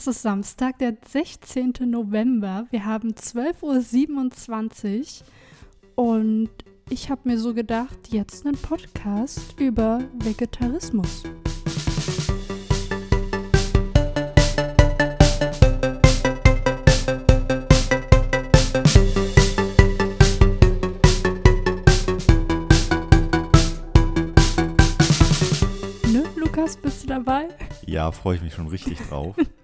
Es ist Samstag, der 16. November. Wir haben 12.27 Uhr und ich habe mir so gedacht, jetzt einen Podcast über Vegetarismus. Ne, Lukas, bist du dabei? Ja, freue ich mich schon richtig drauf.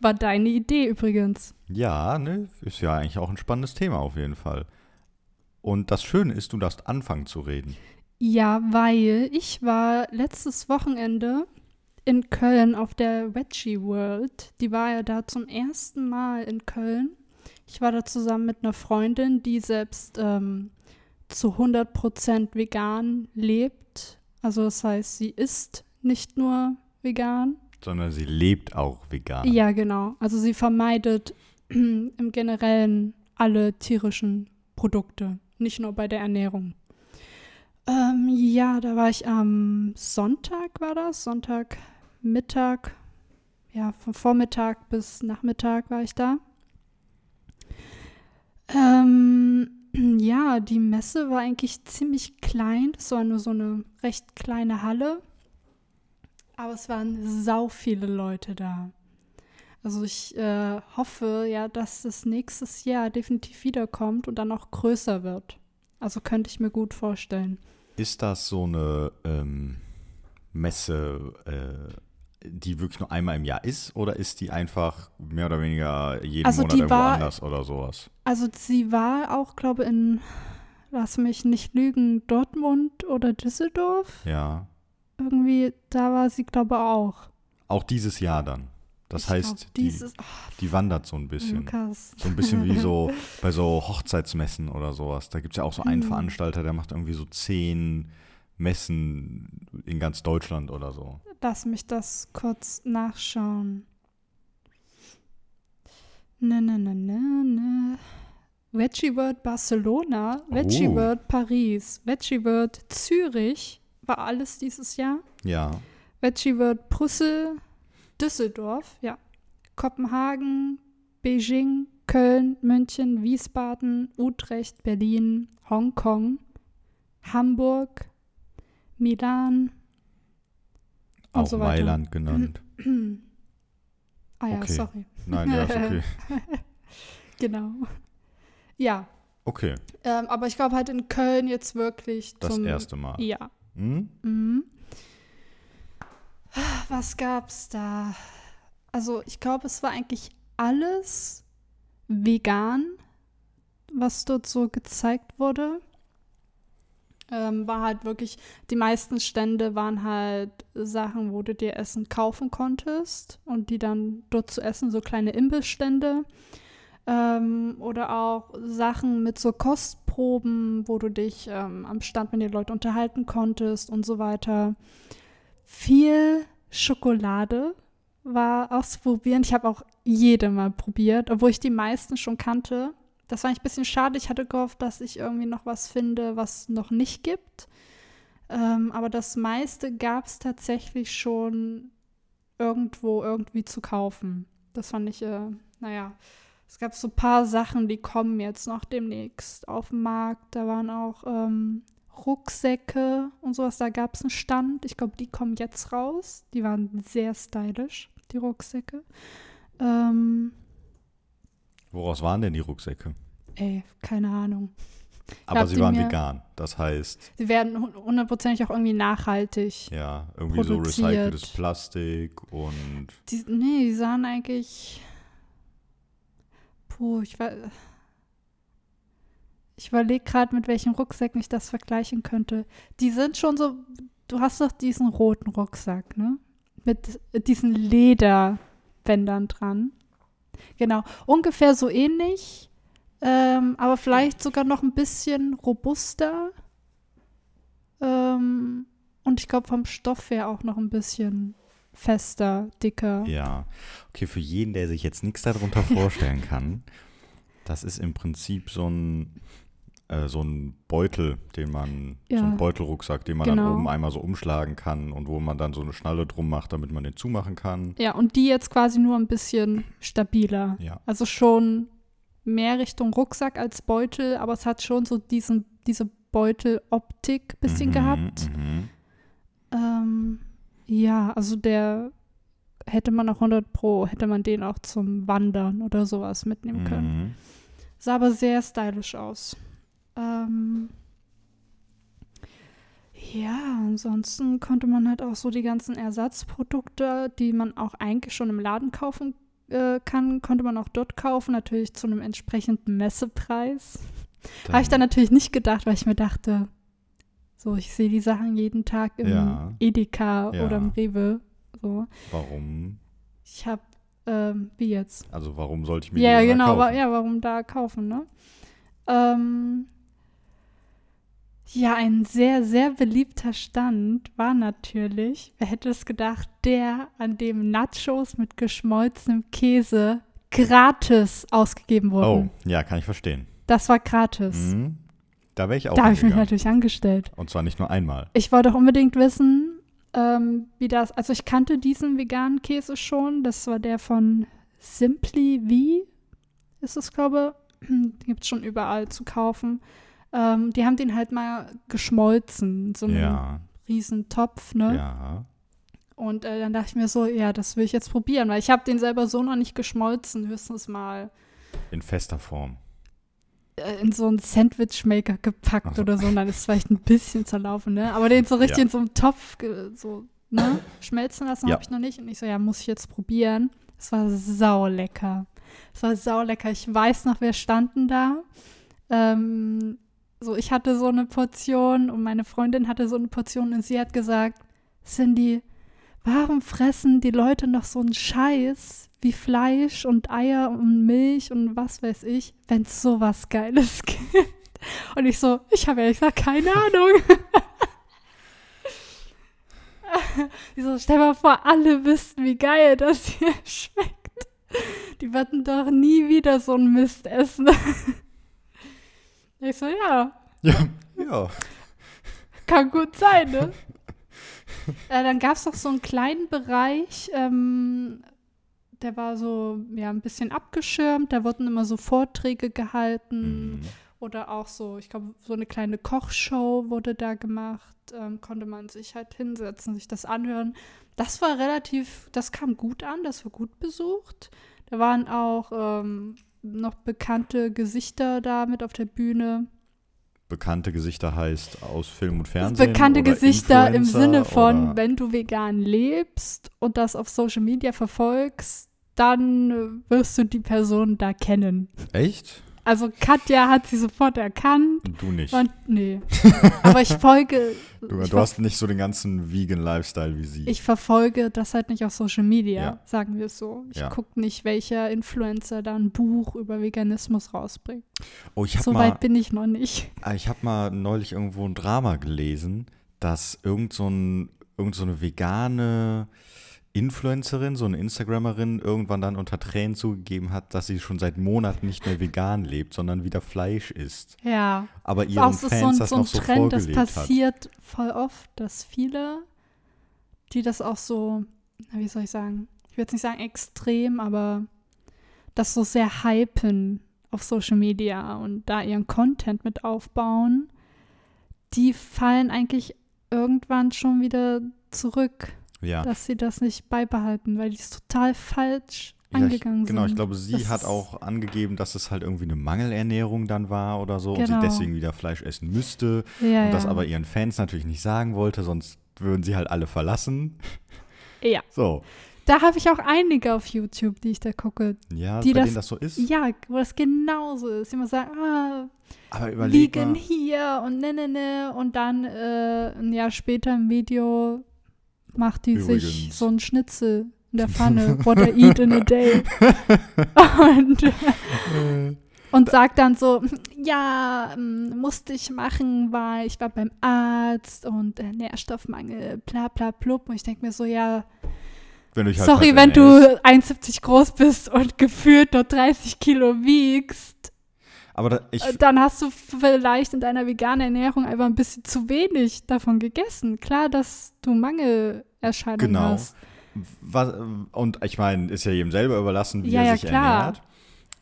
War deine Idee übrigens. ja, ne, ist ja eigentlich auch ein spannendes Thema auf jeden Fall. Und das Schöne ist, du darfst anfangen zu reden. Ja, weil ich war letztes Wochenende in Köln auf der Veggie World. Die war ja da zum ersten Mal in Köln. Ich war da zusammen mit einer Freundin, die selbst ähm, zu 100% vegan lebt. Also das heißt, sie ist nicht nur vegan. Sondern sie lebt auch vegan. Ja, genau. Also sie vermeidet im Generellen alle tierischen Produkte, nicht nur bei der Ernährung. Ähm, ja, da war ich am Sonntag, war das? Sonntagmittag. Ja, von Vormittag bis Nachmittag war ich da. Ähm, ja, die Messe war eigentlich ziemlich klein. Das war nur so eine recht kleine Halle. Aber es waren sau viele Leute da. Also ich äh, hoffe ja, dass es nächstes Jahr definitiv wiederkommt und dann auch größer wird. Also könnte ich mir gut vorstellen. Ist das so eine ähm, Messe, äh, die wirklich nur einmal im Jahr ist? Oder ist die einfach mehr oder weniger jeden Also Monat irgendwo war- anders oder sowas? Also sie war auch, glaube in, lass mich nicht lügen, Dortmund oder Düsseldorf. Ja. Irgendwie, da war sie, glaube auch. Auch dieses Jahr dann. Das Ich heißt, glaub, die, dieses, oh, die wandert so ein bisschen. Lukas. So ein bisschen wie so bei so Hochzeitsmessen oder sowas. Da gibt es ja auch so einen Mhm. Veranstalter, der macht irgendwie so zehn Messen in ganz Deutschland oder so. Lass mich das kurz nachschauen. Ne, ne, ne, ne, ne. Veggie World Barcelona, Veggie Oh. World Paris, Veggie World Zürich, war alles dieses Jahr. Ja. Veggie World Brüssel, Düsseldorf, ja. Kopenhagen, Beijing, Köln, München, Wiesbaden, Utrecht, Berlin, Hongkong, Hamburg, Milan, Auch so. Mailand genannt. Ah ja, Okay. sorry. Nein, ja, ist okay. Genau. Ja, Okay, ähm, aber ich glaube halt in Köln jetzt wirklich das zum erste Mal. Ja. Hm? Mhm. Was gab's da? Also ich glaube, es war eigentlich alles vegan, was dort so gezeigt wurde. Ähm, war halt wirklich, die meisten Stände waren halt Sachen, wo du dir Essen kaufen konntest und die dann dort zu essen, so kleine Imbissstände. Ähm, oder auch Sachen mit so Kostproben, wo du dich ähm, am Stand mit den Leuten unterhalten konntest und so weiter. Viel Schokolade war auszuprobieren. Ich habe auch jede mal probiert, obwohl ich die meisten schon kannte. Das war ein bisschen schade. Ich hatte gehofft, dass ich irgendwie noch was finde, was noch nicht gibt. Ähm, aber das meiste gab es tatsächlich schon irgendwo irgendwie zu kaufen. Das fand ich, äh, naja, es gab so ein paar Sachen, die kommen jetzt noch demnächst auf den Markt. Da waren auch ähm, Rucksäcke und sowas. Da gab es einen Stand. Ich glaube, die kommen jetzt raus. Die waren sehr stylisch, die Rucksäcke. Ähm, Woraus waren denn die Rucksäcke? ey, keine Ahnung. Aber sie waren mir- vegan. Das heißt, Sie werden hu- hundertprozentig auch irgendwie nachhaltig. ja, irgendwie so Produziert. recyceltes Plastik und Die, nee, die sahen eigentlich. Puh, ich war. Ich überlege gerade, mit welchen Rucksäcken ich das vergleichen könnte. Die sind schon so. Du hast doch diesen roten Rucksack, ne? Mit diesen Lederbändern dran. Genau. Ungefähr so ähnlich. Ähm, aber vielleicht sogar noch ein bisschen robuster. Ähm, und ich glaube vom Stoff her auch noch ein bisschen fester, dicker. ja. Okay, für jeden, der sich jetzt nichts darunter vorstellen kann, das ist im Prinzip so ein äh, so einen Beutel, den man, Ja. so einen Beutelrucksack, den man Genau. dann oben einmal so umschlagen kann und wo man dann so eine Schnalle drum macht, damit man den zumachen kann. Ja, und die jetzt quasi nur ein bisschen stabiler. Ja. Also schon mehr Richtung Rucksack als Beutel, aber es hat schon so diesen, diese Beuteloptik bisschen Mhm, gehabt. Mhm. Ähm, ja, also der hätte man auch 100 Pro, hätte man den auch zum Wandern oder sowas mitnehmen können. Mhm. Sah aber sehr stylisch aus. Ähm, ja, ansonsten konnte man halt auch so die ganzen Ersatzprodukte, die man auch eigentlich schon im Laden kaufen äh, kann, konnte man auch dort kaufen, natürlich zu einem entsprechenden Messepreis. Habe ich dann natürlich nicht gedacht, weil ich mir dachte, so, ich sehe die Sachen jeden Tag im Ja. Edeka Ja. oder im Rewe. So. Warum? Ich habe, ähm, wie jetzt? Also warum sollte ich mir Ja, genau, wa kaufen? ja, warum da kaufen, ne? Ähm, ja, ein sehr, sehr beliebter Stand war natürlich, wer hätte es gedacht, der, an dem Nachos mit geschmolzenem Käse gratis ausgegeben Oh, wurden. ja, kann ich verstehen. Das war gratis. Mhm. Da wäre ich auch Da habe ich mich natürlich angestellt. Und zwar nicht nur einmal. Ich wollte auch unbedingt wissen, ähm, wie das, also ich kannte diesen veganen Käse schon, das war der von Simply V, ist es, glaube ich. Den gibt es schon überall zu kaufen. Ähm, die haben den halt mal geschmolzen, in so einem Ja, riesen Topf, ne? ja. Und äh, dann dachte ich mir so, ja, das will ich jetzt probieren, weil ich habe den selber so noch nicht geschmolzen, höchstens mal In fester Form. Äh, in so einen Sandwichmaker gepackt Ach so. oder so und dann ist es vielleicht ein bisschen zerlaufen, ne? Aber den so richtig Ja. in so einem Topf so, ne? schmelzen lassen Ja. habe ich noch nicht. Und ich so, ja, muss ich jetzt probieren. Es war saulecker. Es war saulecker. Ich weiß noch, wir standen da. Ähm, so, ich hatte so eine Portion und meine Freundin hatte so eine Portion und sie hat gesagt, Cindy, warum fressen die Leute noch so einen Scheiß wie Fleisch und Eier und Milch und was weiß ich, wenn es sowas Geiles gibt? Und ich so, ich habe ehrlich gesagt keine Ahnung. Die so, stell mal vor, alle wüssten, wie geil das hier schmeckt. Die würden doch nie wieder so einen Mist essen. Ich so, ja, Ja, ja. kann gut sein, ne? äh, dann gab es noch so einen kleinen Bereich, ähm, der war so, ja, ein bisschen abgeschirmt. Da wurden immer so Vorträge gehalten Mhm. oder auch so, ich glaube, so eine kleine Kochshow wurde da gemacht. Ähm, konnte man sich halt hinsetzen, sich das anhören. Das war relativ, das kam gut an, das war gut besucht. Da waren auch ähm, noch bekannte Gesichter da mit auf der Bühne. Bekannte Gesichter heißt aus Film und Fernsehen. Bekannte oder Gesichter im Influencer Sinne von, wenn du vegan lebst und das auf Social Media verfolgst, dann äh, wirst du die Person da kennen. Echt? Also Katja hat sie sofort erkannt. Und du nicht. Und, nee. Aber ich folge. Du, ich, du hast nicht so den ganzen vegan Lifestyle wie sie. ich verfolge das halt nicht auf Social Media, Ja. sagen wir es so. Ich Ja. gucke nicht, welcher Influencer da ein Buch über Veganismus rausbringt. oh, ich habe So mal, weit bin ich noch nicht. ah, ich hab mal neulich irgendwo ein Drama gelesen, dass irgend so, ein, irgend so eine vegane Influencerin, so eine Instagrammerin, irgendwann dann unter Tränen zugegeben hat, dass sie schon seit Monaten nicht mehr vegan lebt, sondern wieder Fleisch isst. Ja. Aber Auch ihren so, Fans so ein, das so ein noch so Trend, das vorgelebt hat. passiert voll oft, dass viele, die das auch so, wie soll ich sagen, ich will jetzt nicht sagen extrem, aber das so sehr hypen auf Social Media und da ihren Content mit aufbauen, die fallen eigentlich irgendwann schon wieder zurück, Ja. dass sie das nicht beibehalten, weil die es total falsch Ja, ich, genau, ich glaube, sie Das hat ist- auch angegeben, dass es halt irgendwie eine Mangelernährung dann war oder so und Genau. sie deswegen wieder Fleisch essen müsste ja, und das ja. aber ihren Fans natürlich nicht sagen wollte, sonst würden sie halt alle verlassen. ja. So, Da habe ich auch einige auf YouTube, die ich da gucke, ja, Die bei das- denen das so ist. Ja, wo das genauso ist. Die immer sagen, ah, aber Vegan mal, hier und ne, ne, ne. Und dann äh, ein Jahr später im Video macht die sich Übrigens. so ein Schnitzel in der Pfanne, what I eat in a day. und, äh, und sagt dann so, ja, ähm, musste ich machen, weil ich war beim Arzt und äh, Nährstoffmangel, bla bla blub. Und ich denke mir so, ja, wenn halt sorry, falsch wenn du 1,70 groß bist und gefühlt nur 30 Kilo wiegst. Aber da, ich, Äh, Dann hast du vielleicht in deiner veganen Ernährung einfach ein bisschen zu wenig davon gegessen. Klar, dass du Mangelerscheinungen Genau. hast. was, und ich meine, ist ja jedem selber überlassen, wie Ja, er ja, sich klar. ernährt.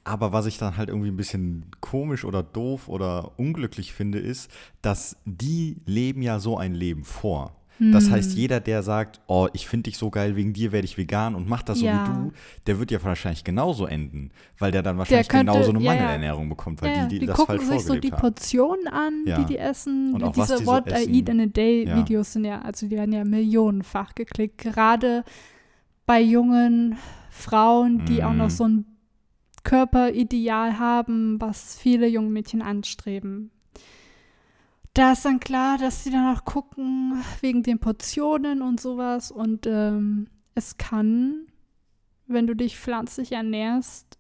Aber was ich dann halt irgendwie ein bisschen komisch oder doof oder unglücklich finde, ist, dass die leben ja so ein Leben vor. Das Hm. heißt, jeder, der sagt, oh, ich finde dich so geil, wegen dir werde ich vegan und mach das so Ja. wie du, der wird ja wahrscheinlich genauso enden, weil der dann wahrscheinlich könnte- genauso eine ja, ja. Mangelernährung bekommt, weil Ja, die, die, die das gucken falsch sich so die. Portionen an, die die essen. Und auch, was Diese die so What I essen. Eat in a Day. Videos sind ja, also die werden ja millionenfach geklickt. Gerade bei jungen Frauen, die auch noch Mhm. so ein Körperideal haben, was viele junge Mädchen anstreben. Da ist dann klar, dass sie dann auch gucken wegen den Portionen und sowas. Und ähm, es kann, wenn du dich pflanzlich ernährst,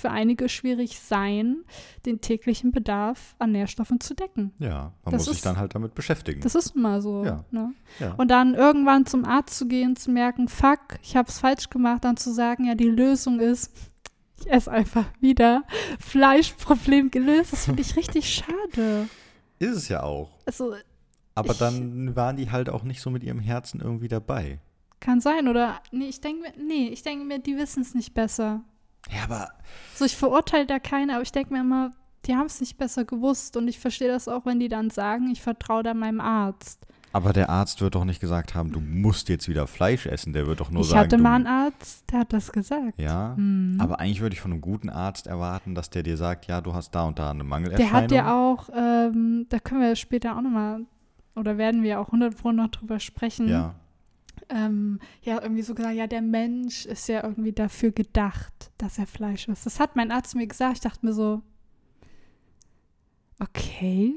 für einige schwierig sein, den täglichen Bedarf an Nährstoffen zu decken. Ja, man Das muss sich ist- dann halt damit beschäftigen. Das ist mal so. Ja. Ne? ja. Und dann irgendwann zum Arzt zu gehen, zu merken, fuck, ich habe es falsch gemacht, dann zu sagen, ja, die Lösung ist, ich esse einfach wieder. Fleischproblem gelöst. Das finde ich richtig schade. Ist es ja auch. Also, Aber dann waren die halt auch nicht so mit ihrem Herzen irgendwie dabei. kann sein, oder? Nee, ich denke mir, nee, ich denke mir, die wissen es nicht besser. Ja, aber So, ich verurteile da keinen, aber ich denke mir immer, die haben es nicht besser gewusst. Und ich verstehe das auch, wenn die dann sagen, ich vertraue da meinem Arzt. Aber der Arzt wird doch nicht gesagt haben, du musst jetzt wieder Fleisch essen. Der wird doch nur ich sagen, hatte du, mal einen Arzt, der hat das gesagt. ja. Hm. Aber eigentlich würde ich von einem guten Arzt erwarten, dass der dir sagt, ja, du hast da und da eine Mangelerscheinung. Der hat ja auch, ähm, da können wir später auch nochmal, oder werden wir auch 100 Pro noch drüber sprechen. Ja, Ähm, ja, irgendwie so gesagt, ja, der Mensch ist ja irgendwie dafür gedacht, dass er Fleisch isst. Das hat mein Arzt mir gesagt. Ich dachte mir so, okay.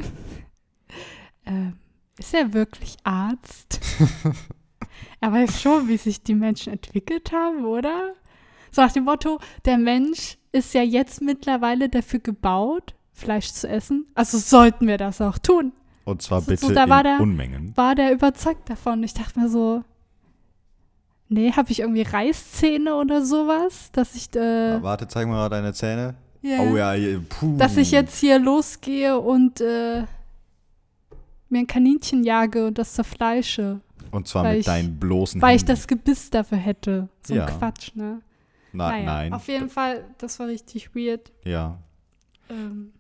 ähm, ist er wirklich Arzt? er weiß schon, wie sich die Menschen entwickelt haben, oder? So nach dem Motto, der Mensch ist ja jetzt mittlerweile dafür gebaut, Fleisch zu essen. Also sollten wir das auch tun. und zwar So- bitte so, da in war der- Unmengen. War der überzeugt davon. Ich dachte mir so, nee, habe ich irgendwie Reißzähne oder sowas, dass ich, äh, Warte, zeig mal deine Zähne. ja, Oh ja, puh. dass ich jetzt hier losgehe und äh, mir ein Kaninchen jage und das zerfleische, Und zwar mit ich- deinen bloßen weil ich Händen. das Gebiss dafür hätte. So ein Ja. Quatsch, ne? Na, naja, Nein. auf jeden Fall, das war richtig weird. Ja. Ähm,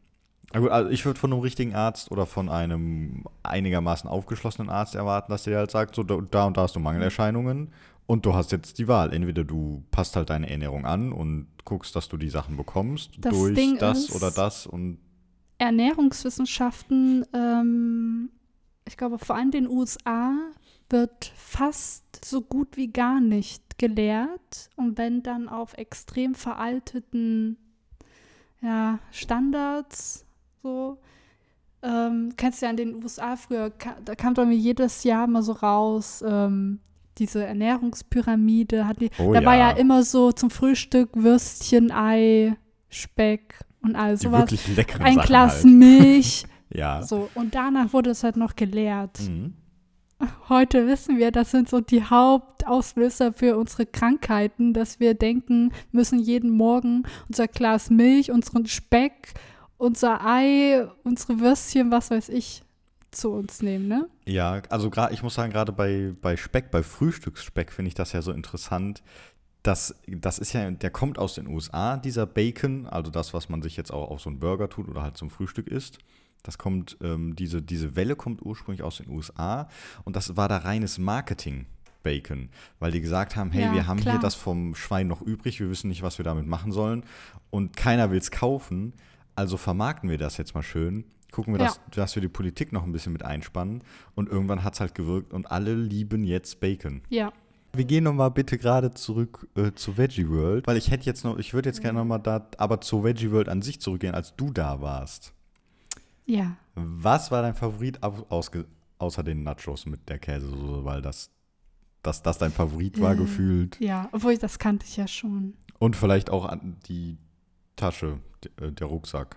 Na gut, also ich würde von einem richtigen Arzt oder von einem einigermaßen aufgeschlossenen Arzt erwarten, dass der halt sagt, so da da und da hast du Mangelerscheinungen und du hast jetzt die Wahl. Entweder du passt halt deine Ernährung an und guckst, dass du die Sachen bekommst Das durch Ding das ist- oder das und Ernährungswissenschaften, ähm, ich glaube vor allem in den USA, wird fast so gut wie gar nicht gelehrt. Und wenn dann auf extrem veralteten ja, Standards so. Ähm, kennst du ja in den USA früher, ka da kam doch mir jedes Jahr mal so raus, ähm, diese Ernährungspyramide, hat die, Oh da war ja. ja immer so zum Frühstück Würstchen, Ei, Speck und all die sowas wirklich leckeren ein Sachen Glas halt. Milch. Ja. So, und danach wurde es halt noch gelehrt. Mhm. Heute wissen wir, das sind so die Hauptauslöser für unsere Krankheiten, dass wir denken, müssen jeden Morgen unser Glas Milch, unseren Speck, unser Ei, unsere Würstchen, was weiß ich, zu uns nehmen, ne? Ja, also gerade, ich muss sagen, gerade bei, bei Speck, bei Frühstücksspeck finde ich das ja so interessant. Das, das ist ja, der kommt aus den USA, dieser Bacon, also das, was man sich jetzt auch auf so einen Burger tut oder halt zum Frühstück isst. Das kommt, ähm, diese, diese Welle kommt ursprünglich aus den USA und das war da reines Marketing. Bacon, weil die gesagt haben, hey, Ja, wir haben klar. hier das vom Schwein noch übrig, wir wissen nicht, was wir damit machen sollen und keiner will es kaufen, also vermarkten wir das jetzt mal schön, gucken wir, Ja. dass, dass wir die Politik noch ein bisschen mit einspannen und irgendwann hat es halt gewirkt und alle lieben jetzt Bacon. Ja. Wir gehen nochmal bitte gerade zurück äh, zu Veggie World, weil ich hätte jetzt noch, ich würde jetzt gerne nochmal da, aber zu Veggie World an sich zurückgehen, als du da warst. Ja. Was war dein Favorit außer den Nachos mit der Käsesoße, weil das, das, das dein Favorit war Äh. gefühlt? Ja, obwohl das kannte ich ja schon. Und vielleicht auch die Tasche, äh, der Rucksack.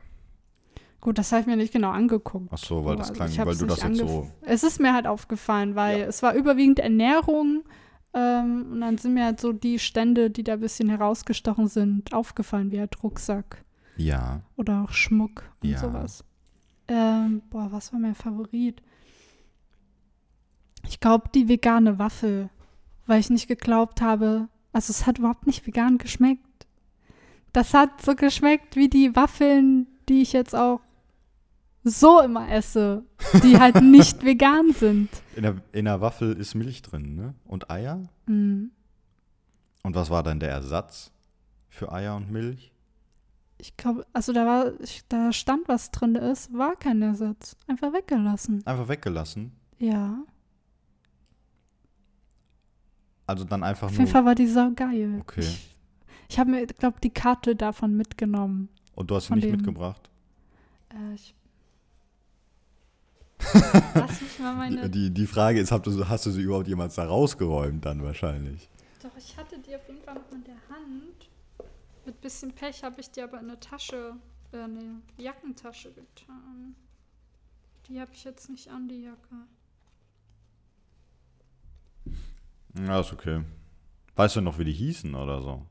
Gut, das habe ich mir nicht genau angeguckt. Ach so, weil das Also klang, ich weil du das jetzt so. Es ist mir halt aufgefallen, weil Ja. es war überwiegend Ernährung ähm, und dann sind mir halt so die Stände, die da ein bisschen herausgestochen sind, aufgefallen, wie halt Rucksack. Ja. Oder auch Schmuck und Ja. sowas. Ähm, boah, was war mein Favorit? Ich glaube, die vegane Waffel, weil ich nicht geglaubt habe, also es hat überhaupt nicht vegan geschmeckt. Das hat so geschmeckt wie die Waffeln, die ich jetzt auch so immer esse, die halt nicht vegan sind. In der, in der Waffel ist Milch drin, ne? Und Eier? Mm. Und was war dann der Ersatz für Eier und Milch? Ich glaube, also da war, ich, da stand was drin ist, war kein Ersatz. Einfach weggelassen. Einfach weggelassen. Ja. Also dann einfach Auf nur. jeden Fall war die sau geil. Okay. Ich, ich habe mir, glaube die Karte davon mitgenommen. Und du hast sie nicht dem- mitgebracht? Äh, ich Lass mich mal meine. Die, die Frage ist, hast du, hast du sie überhaupt jemals da rausgeräumt dann wahrscheinlich? Doch, ich hatte die auf jeden Fall noch in der Hand. Mit bisschen Pech habe ich die aber in eine Tasche, äh, eine Jackentasche getan. Die habe ich jetzt nicht an, die Jacke. Ja, ist okay. Weißt du noch, wie die hießen oder so?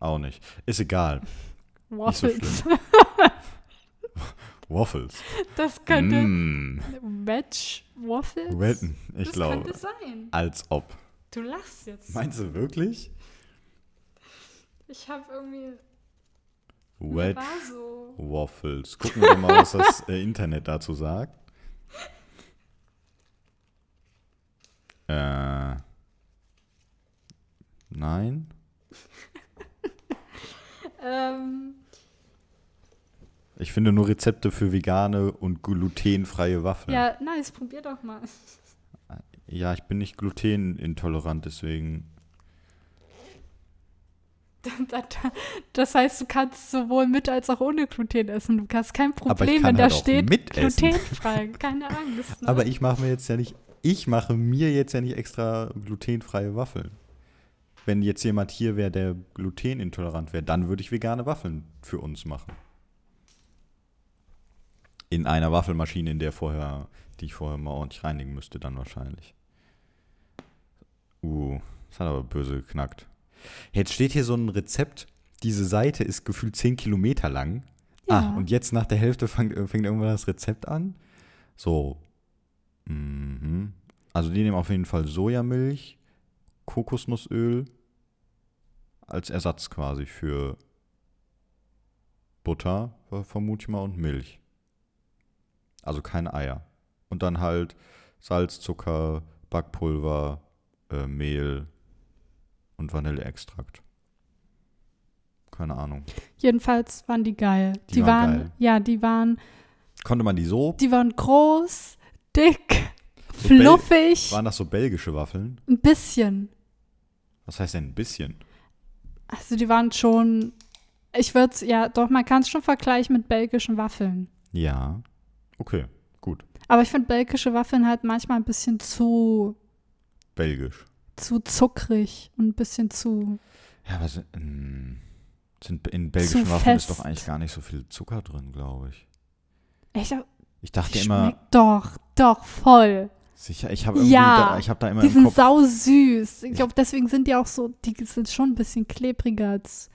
Auch nicht. Ist egal. so Waffles. Waffles. das könnte. Mm. Wedge Waffles? Wetten, ich das glaube. könnte sein. Als ob. Du lachst jetzt. Meinst du wirklich? Ich habe irgendwie. So. Waffles. Gucken wir mal, was das äh, Internet dazu sagt. Äh. Nein. Ähm, Ich finde nur Rezepte für vegane und glutenfreie Waffeln. ja, nice, probier doch mal. Ja, ich bin nicht glutenintolerant, deswegen. Das heißt, du kannst sowohl mit als auch ohne Gluten essen. Du hast kein Problem, wenn da halt auch steht glutenfrei. Keine Angst. Ne? Aber ich mache mir jetzt ja nicht. Ich mache mir jetzt ja nicht extra glutenfreie Waffeln. Wenn jetzt jemand hier wäre, der glutenintolerant wäre, dann würde ich vegane Waffeln für uns machen. In einer Waffelmaschine, in der vorher, die ich vorher mal ordentlich reinigen müsste, dann wahrscheinlich. Uh, das hat aber böse geknackt. Jetzt steht hier so ein Rezept. Diese Seite ist gefühlt 10 Kilometer lang. Ja. Ah, und jetzt nach der Hälfte fängt, fängt irgendwann das Rezept an. So. Mhm. Also die nehmen auf jeden Fall Sojamilch, Kokosnussöl als Ersatz quasi für Butter, ver- vermute ich mal, und Milch. Also keine Eier. Und dann halt Salz, Zucker, Backpulver, äh, Mehl und Vanilleextrakt. Keine Ahnung. Jedenfalls waren die geil. Die Die, waren waren, geil. ja, die waren, Konnte man die so? die waren groß, dick, So fluffig, Waren das so belgische Waffeln? ein bisschen. Was heißt denn ein bisschen? Also die waren schon, ich würde ja, doch, man kann es schon vergleichen mit belgischen Waffeln. Ja. Okay, gut. Aber ich finde belgische Waffeln halt manchmal ein bisschen zu, Belgisch. Zu zuckrig und ein bisschen zu, Ja, was ähm, sind in belgischen Zu Waffeln ist fest. doch eigentlich gar nicht so viel Zucker drin, glaube ich. echt, Ich dachte immer, doch, doch, voll. sicher, ich habe irgendwie, Ja, da, ich habe da immer Die sind Kopf, sau süß. Ich glaube, deswegen sind die auch so, die sind schon ein bisschen klebriger als.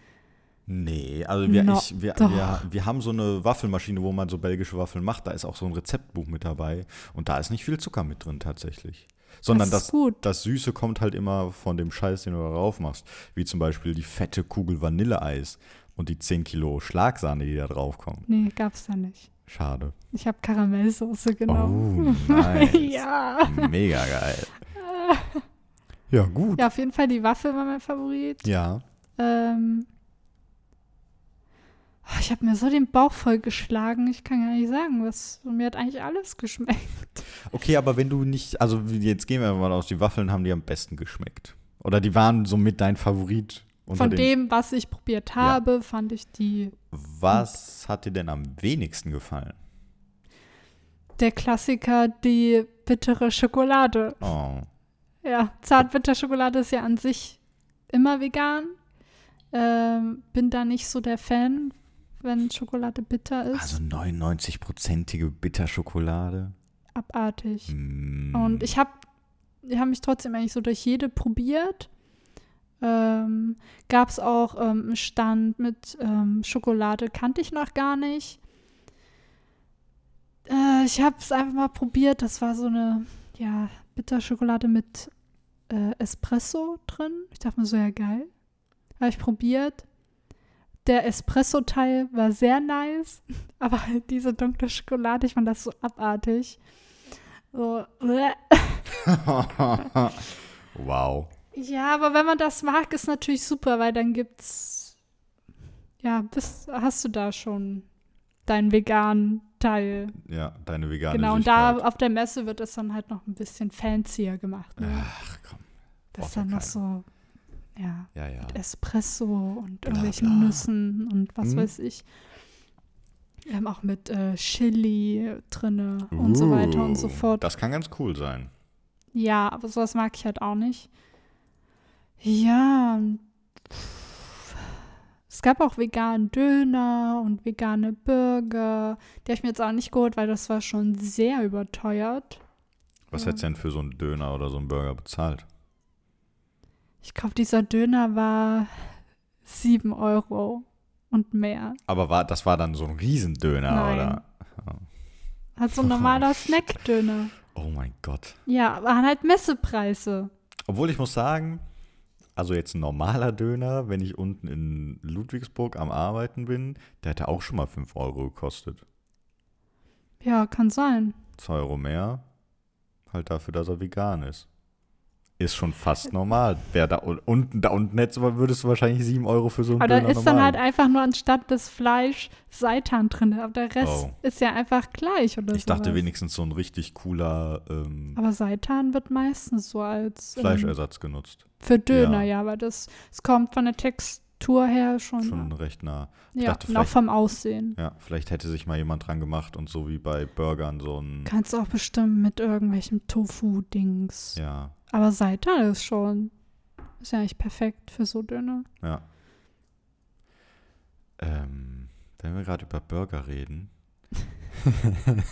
nee, also wir, No, ich, wir, wir, wir haben so eine Waffelmaschine, wo man so belgische Waffeln macht, da ist auch so ein Rezeptbuch mit dabei und da ist nicht viel Zucker mit drin tatsächlich. Sondern das das, das Süße kommt halt immer von dem Scheiß, den du da drauf machst. Wie zum Beispiel die fette Kugel Vanilleeis und die 10 Kilo Schlagsahne, die da drauf kommen. Nee, gab's da nicht. Schade. Ich habe Karamellsoße genommen. Oh, nice. ja. Mega geil. Ja, gut. Ja, auf jeden Fall die Waffel war mein Favorit. Ja. Ähm, ich habe mir so den Bauch voll geschlagen. Ich kann gar nicht sagen, was. Mir hat eigentlich alles geschmeckt. Okay, aber wenn du nicht, also jetzt gehen wir mal aus, die Waffeln haben dir am besten geschmeckt. Oder die waren somit dein Favorit. Von den- dem, was ich probiert habe, fand ich die. Was hat dir denn am wenigsten gefallen? Der Klassiker, die bittere Schokolade. Oh. Ja, Zartbitterschokolade ist ja an sich immer vegan. Ähm, bin da nicht so der Fan, wenn Schokolade bitter ist. Also 99-prozentige Bitterschokolade. Abartig. Mm. Und ich habe ich hab mich trotzdem eigentlich so durch jede probiert. Ähm, Gab es auch ähm, einen Stand mit ähm, Schokolade, kannte ich noch gar nicht. Äh, ich habe es einfach mal probiert. Das war so eine, ja, Bitterschokolade mit äh, Espresso drin. Ich dachte mir so, ja, geil. Habe ich probiert. Der Espresso-Teil war sehr nice, aber halt diese dunkle Schokolade, ich fand das so abartig. So, wow. Ja, aber wenn man das mag, ist natürlich super, weil dann gibt's. Ja, bist, hast du da schon deinen veganen Teil. Ja, deine vegane genau, und da auf der Messe wird es dann halt noch ein bisschen fancier gemacht. Ne? Ach komm. das ist dann noch so, ja, Ja, ja. Espresso und Bla, irgendwelchen bla. Nüssen und was Mhm. weiß ich. Ähm, auch mit äh, Chili drinne und so weiter und so Uh, fort. Das kann ganz cool sein. Ja, aber sowas mag ich halt auch nicht. Ja, es gab auch veganen Döner und vegane Burger. Die habe ich mir jetzt auch nicht geholt, weil das war schon sehr überteuert. Was Ja. hättest du denn für so einen Döner oder so einen Burger bezahlt? Ich glaube, dieser Döner war 7 Euro und mehr. Aber war, das war dann so ein Riesendöner, Nein. oder? Halt so ein normaler Snackdöner. Oh mein Gott. Ja, waren halt Messepreise. Obwohl ich muss sagen, also jetzt ein normaler Döner, wenn ich unten in Ludwigsburg am Arbeiten bin, der hätte auch schon mal 5 Euro gekostet. Ja, kann sein. 2 Euro mehr, halt dafür, dass er vegan ist. Ist schon fast normal. Wer da un- unten, da unten hättest, würdest du wahrscheinlich 7 Euro für so einen Aber da Döner ist dann normal. halt einfach nur anstatt des Fleisch Seitan drin. Aber der Rest Oh. ist ja einfach gleich oder Ich dachte sowas. wenigstens so ein richtig cooler ähm, Aber Seitan wird meistens so als ähm, Fleischersatz genutzt. für Döner, Ja. ja, aber das es kommt von der Textur her schon. Schon recht nah. ich ja, dachte, und auch vom Aussehen. Ja, vielleicht hätte sich mal jemand dran gemacht und so wie bei Burgern so ein. Kannst auch bestimmt mit irgendwelchen Tofu-Dings. Ja, Aber Seitan ist schon. Ist ja eigentlich perfekt für so Döner. ja. Ähm, wenn wir gerade über Burger reden.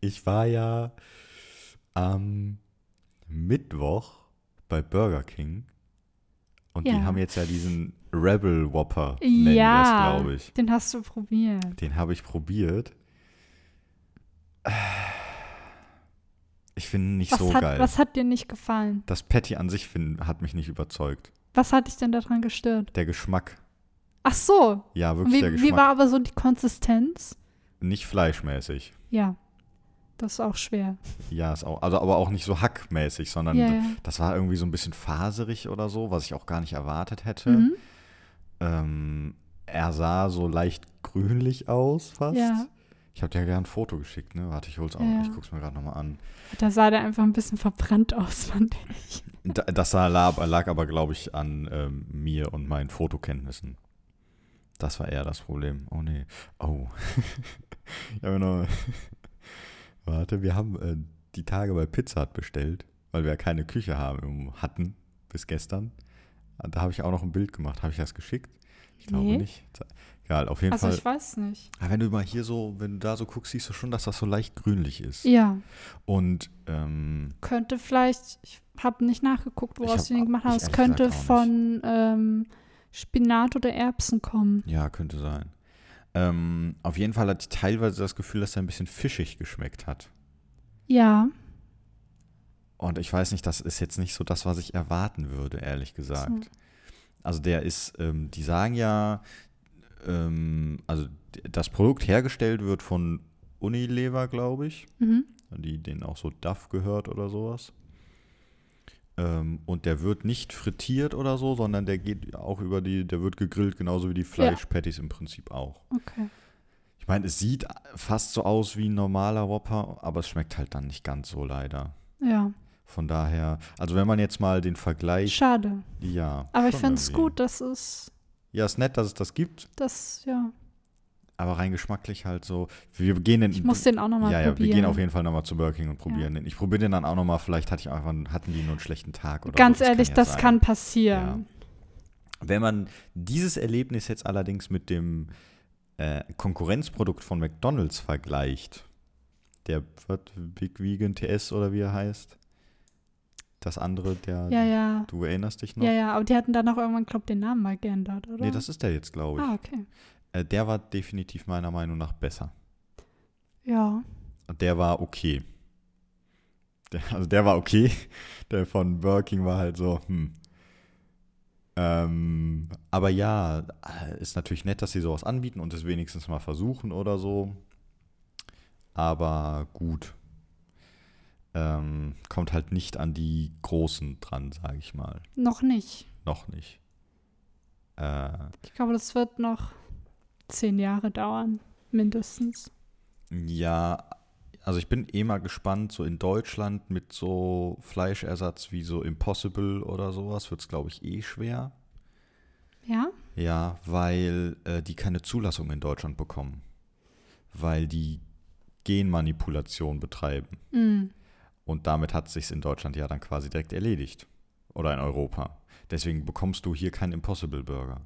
ich war ja am Mittwoch bei Burger King. Und die Ja. haben jetzt ja diesen Rebel Whopper, nennen die das, ja, glaube ich. den hast du probiert. Den habe ich probiert. Ich finde ihn nicht Was, so hat, geil. was hat dir nicht gefallen? Das Patty an sich find, hat mich nicht überzeugt. Was hat dich denn daran gestört? Der Geschmack. Ach so. Ja, wirklich der Wie, Geschmack. wie war aber so die Konsistenz? nicht fleischmäßig. Ja. Das ist auch schwer. Ja, ist auch, also aber auch nicht so hackmäßig, sondern Ja, ja. das war irgendwie so ein bisschen faserig oder so, was ich auch gar nicht erwartet hätte. Mhm. Ähm, er sah so leicht grünlich aus fast. Ja. Ich habe dir ja gerne ein Foto geschickt, ne? Warte, ich hol's auch. Ja. Ich guck's mir gerade nochmal an. Da sah der einfach ein bisschen verbrannt aus, fand ich. Da- Das sah- lag, lag aber, glaube ich, an ähm, mir und meinen Fotokenntnissen. Das war eher das Problem. Oh nee. Oh. ich habe noch. Warte, wir haben äh, die Tage bei Pizza Hut bestellt, weil wir ja keine Küche haben, hatten bis gestern. Da habe ich auch noch ein Bild gemacht. Habe ich das geschickt? Ich glaube Nee. nicht. Egal, auf jeden Also Fall. ich weiß nicht. Ah, wenn du mal hier so, wenn du da so guckst, siehst du schon, dass das so leicht grünlich ist. Ja, Und ähm, könnte vielleicht, ich habe nicht nachgeguckt, woraus sie den gemacht haben. ich Es ehrlich könnte von ähm, Spinat oder Erbsen kommen. Ja, könnte sein. Ähm, auf jeden Fall hatte ich teilweise das Gefühl, dass er ein bisschen fischig geschmeckt hat. Ja, Und ich weiß nicht, das ist jetzt nicht so das, was ich erwarten würde, ehrlich gesagt. So. Also der ist, ähm, die sagen ja, ähm, also das Produkt hergestellt wird von Unilever, glaube ich, mhm. die denen auch so DAF gehört oder sowas. Ähm, und der wird nicht frittiert oder so, sondern der geht auch über die, der wird gegrillt, genauso wie die Fleischpatties im Prinzip auch. okay. Ich meine, es sieht fast so aus wie ein normaler Whopper, aber es schmeckt halt dann nicht ganz so leider. Ja, Von daher, also wenn man jetzt mal den Vergleich, schade. ja. Aber ich finde es gut, dass es Ja, ist nett, dass es das gibt, das, ja. Aber rein geschmacklich halt so. Wir gehen in, Ich muss den auch nochmal ja, ja, probieren. wir gehen auf jeden Fall nochmal zu Burger King und probieren den. Ich probiere den dann auch nochmal, vielleicht hatte ich einfach, hatten die nur einen schlechten Tag oder Ganz so. ehrlich, ja das sein. kann passieren. Wenn man dieses Erlebnis jetzt allerdings mit dem äh, Konkurrenzprodukt von McDonalds vergleicht, der wird Big Vegan TS oder wie er heißt, Das andere, der, Ja, ja. du erinnerst dich noch? Ja, ja, aber die hatten dann auch irgendwann, glaube ich, den Namen mal geändert, oder? Nee, das ist der jetzt, glaube ich. Ah, okay. Äh, der war definitiv meiner Meinung nach besser. Ja. Und der war okay. Der, also der war okay. Der von Burger King war halt so, hm. Ähm, aber ja, äh, ist natürlich nett, dass sie sowas anbieten und es wenigstens mal versuchen oder so. Aber gut. Ähm, kommt halt nicht an die Großen dran, sage ich mal. Noch nicht. Noch nicht. Äh, Ich glaube, das wird noch zehn Jahre dauern, mindestens. Ja, also ich bin eh mal gespannt, so in Deutschland mit so Fleischersatz wie so Impossible oder sowas wird es, glaube ich, eh schwer. Ja? Ja, weil äh, die keine Zulassung in Deutschland bekommen. Weil die Genmanipulation betreiben. Mm. Und damit hat sich's in Deutschland ja dann quasi direkt erledigt. Oder in Europa. Deswegen bekommst du hier keinen Impossible Burger.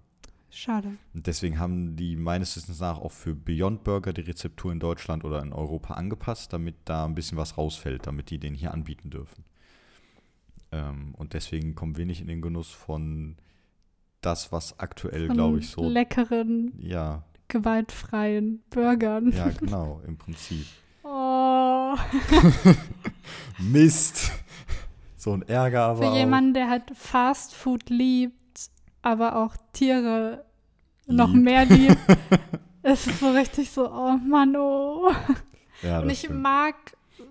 Schade. Deswegen haben die meines Wissens nach auch für Beyond Burger die Rezeptur in Deutschland oder in Europa angepasst, damit da ein bisschen was rausfällt, damit die den hier anbieten dürfen. Ähm, und deswegen kommen wir nicht in den Genuss von das, was aktuell, glaube ich, so. leckeren, Ja, gewaltfreien Burgern. ja, genau, im Prinzip. Oh. Mist! So ein Ärger aber. Für auch. jemanden, der halt Fast Food liebt, aber auch Tiere noch Liebt. mehr liebt, ist es so richtig so, oh Mann, oh. Ja, Und ich stimmt. mag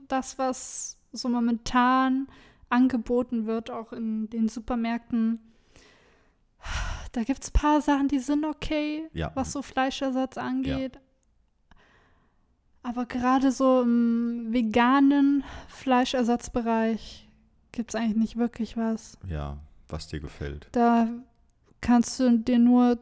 das, was so momentan angeboten wird, auch in den Supermärkten. Da gibt es ein paar Sachen, die sind okay, Ja. was so Fleischersatz angeht. Aber gerade so im veganen Fleischersatzbereich gibt es eigentlich nicht wirklich was. Ja, was dir gefällt. Da kannst du dir nur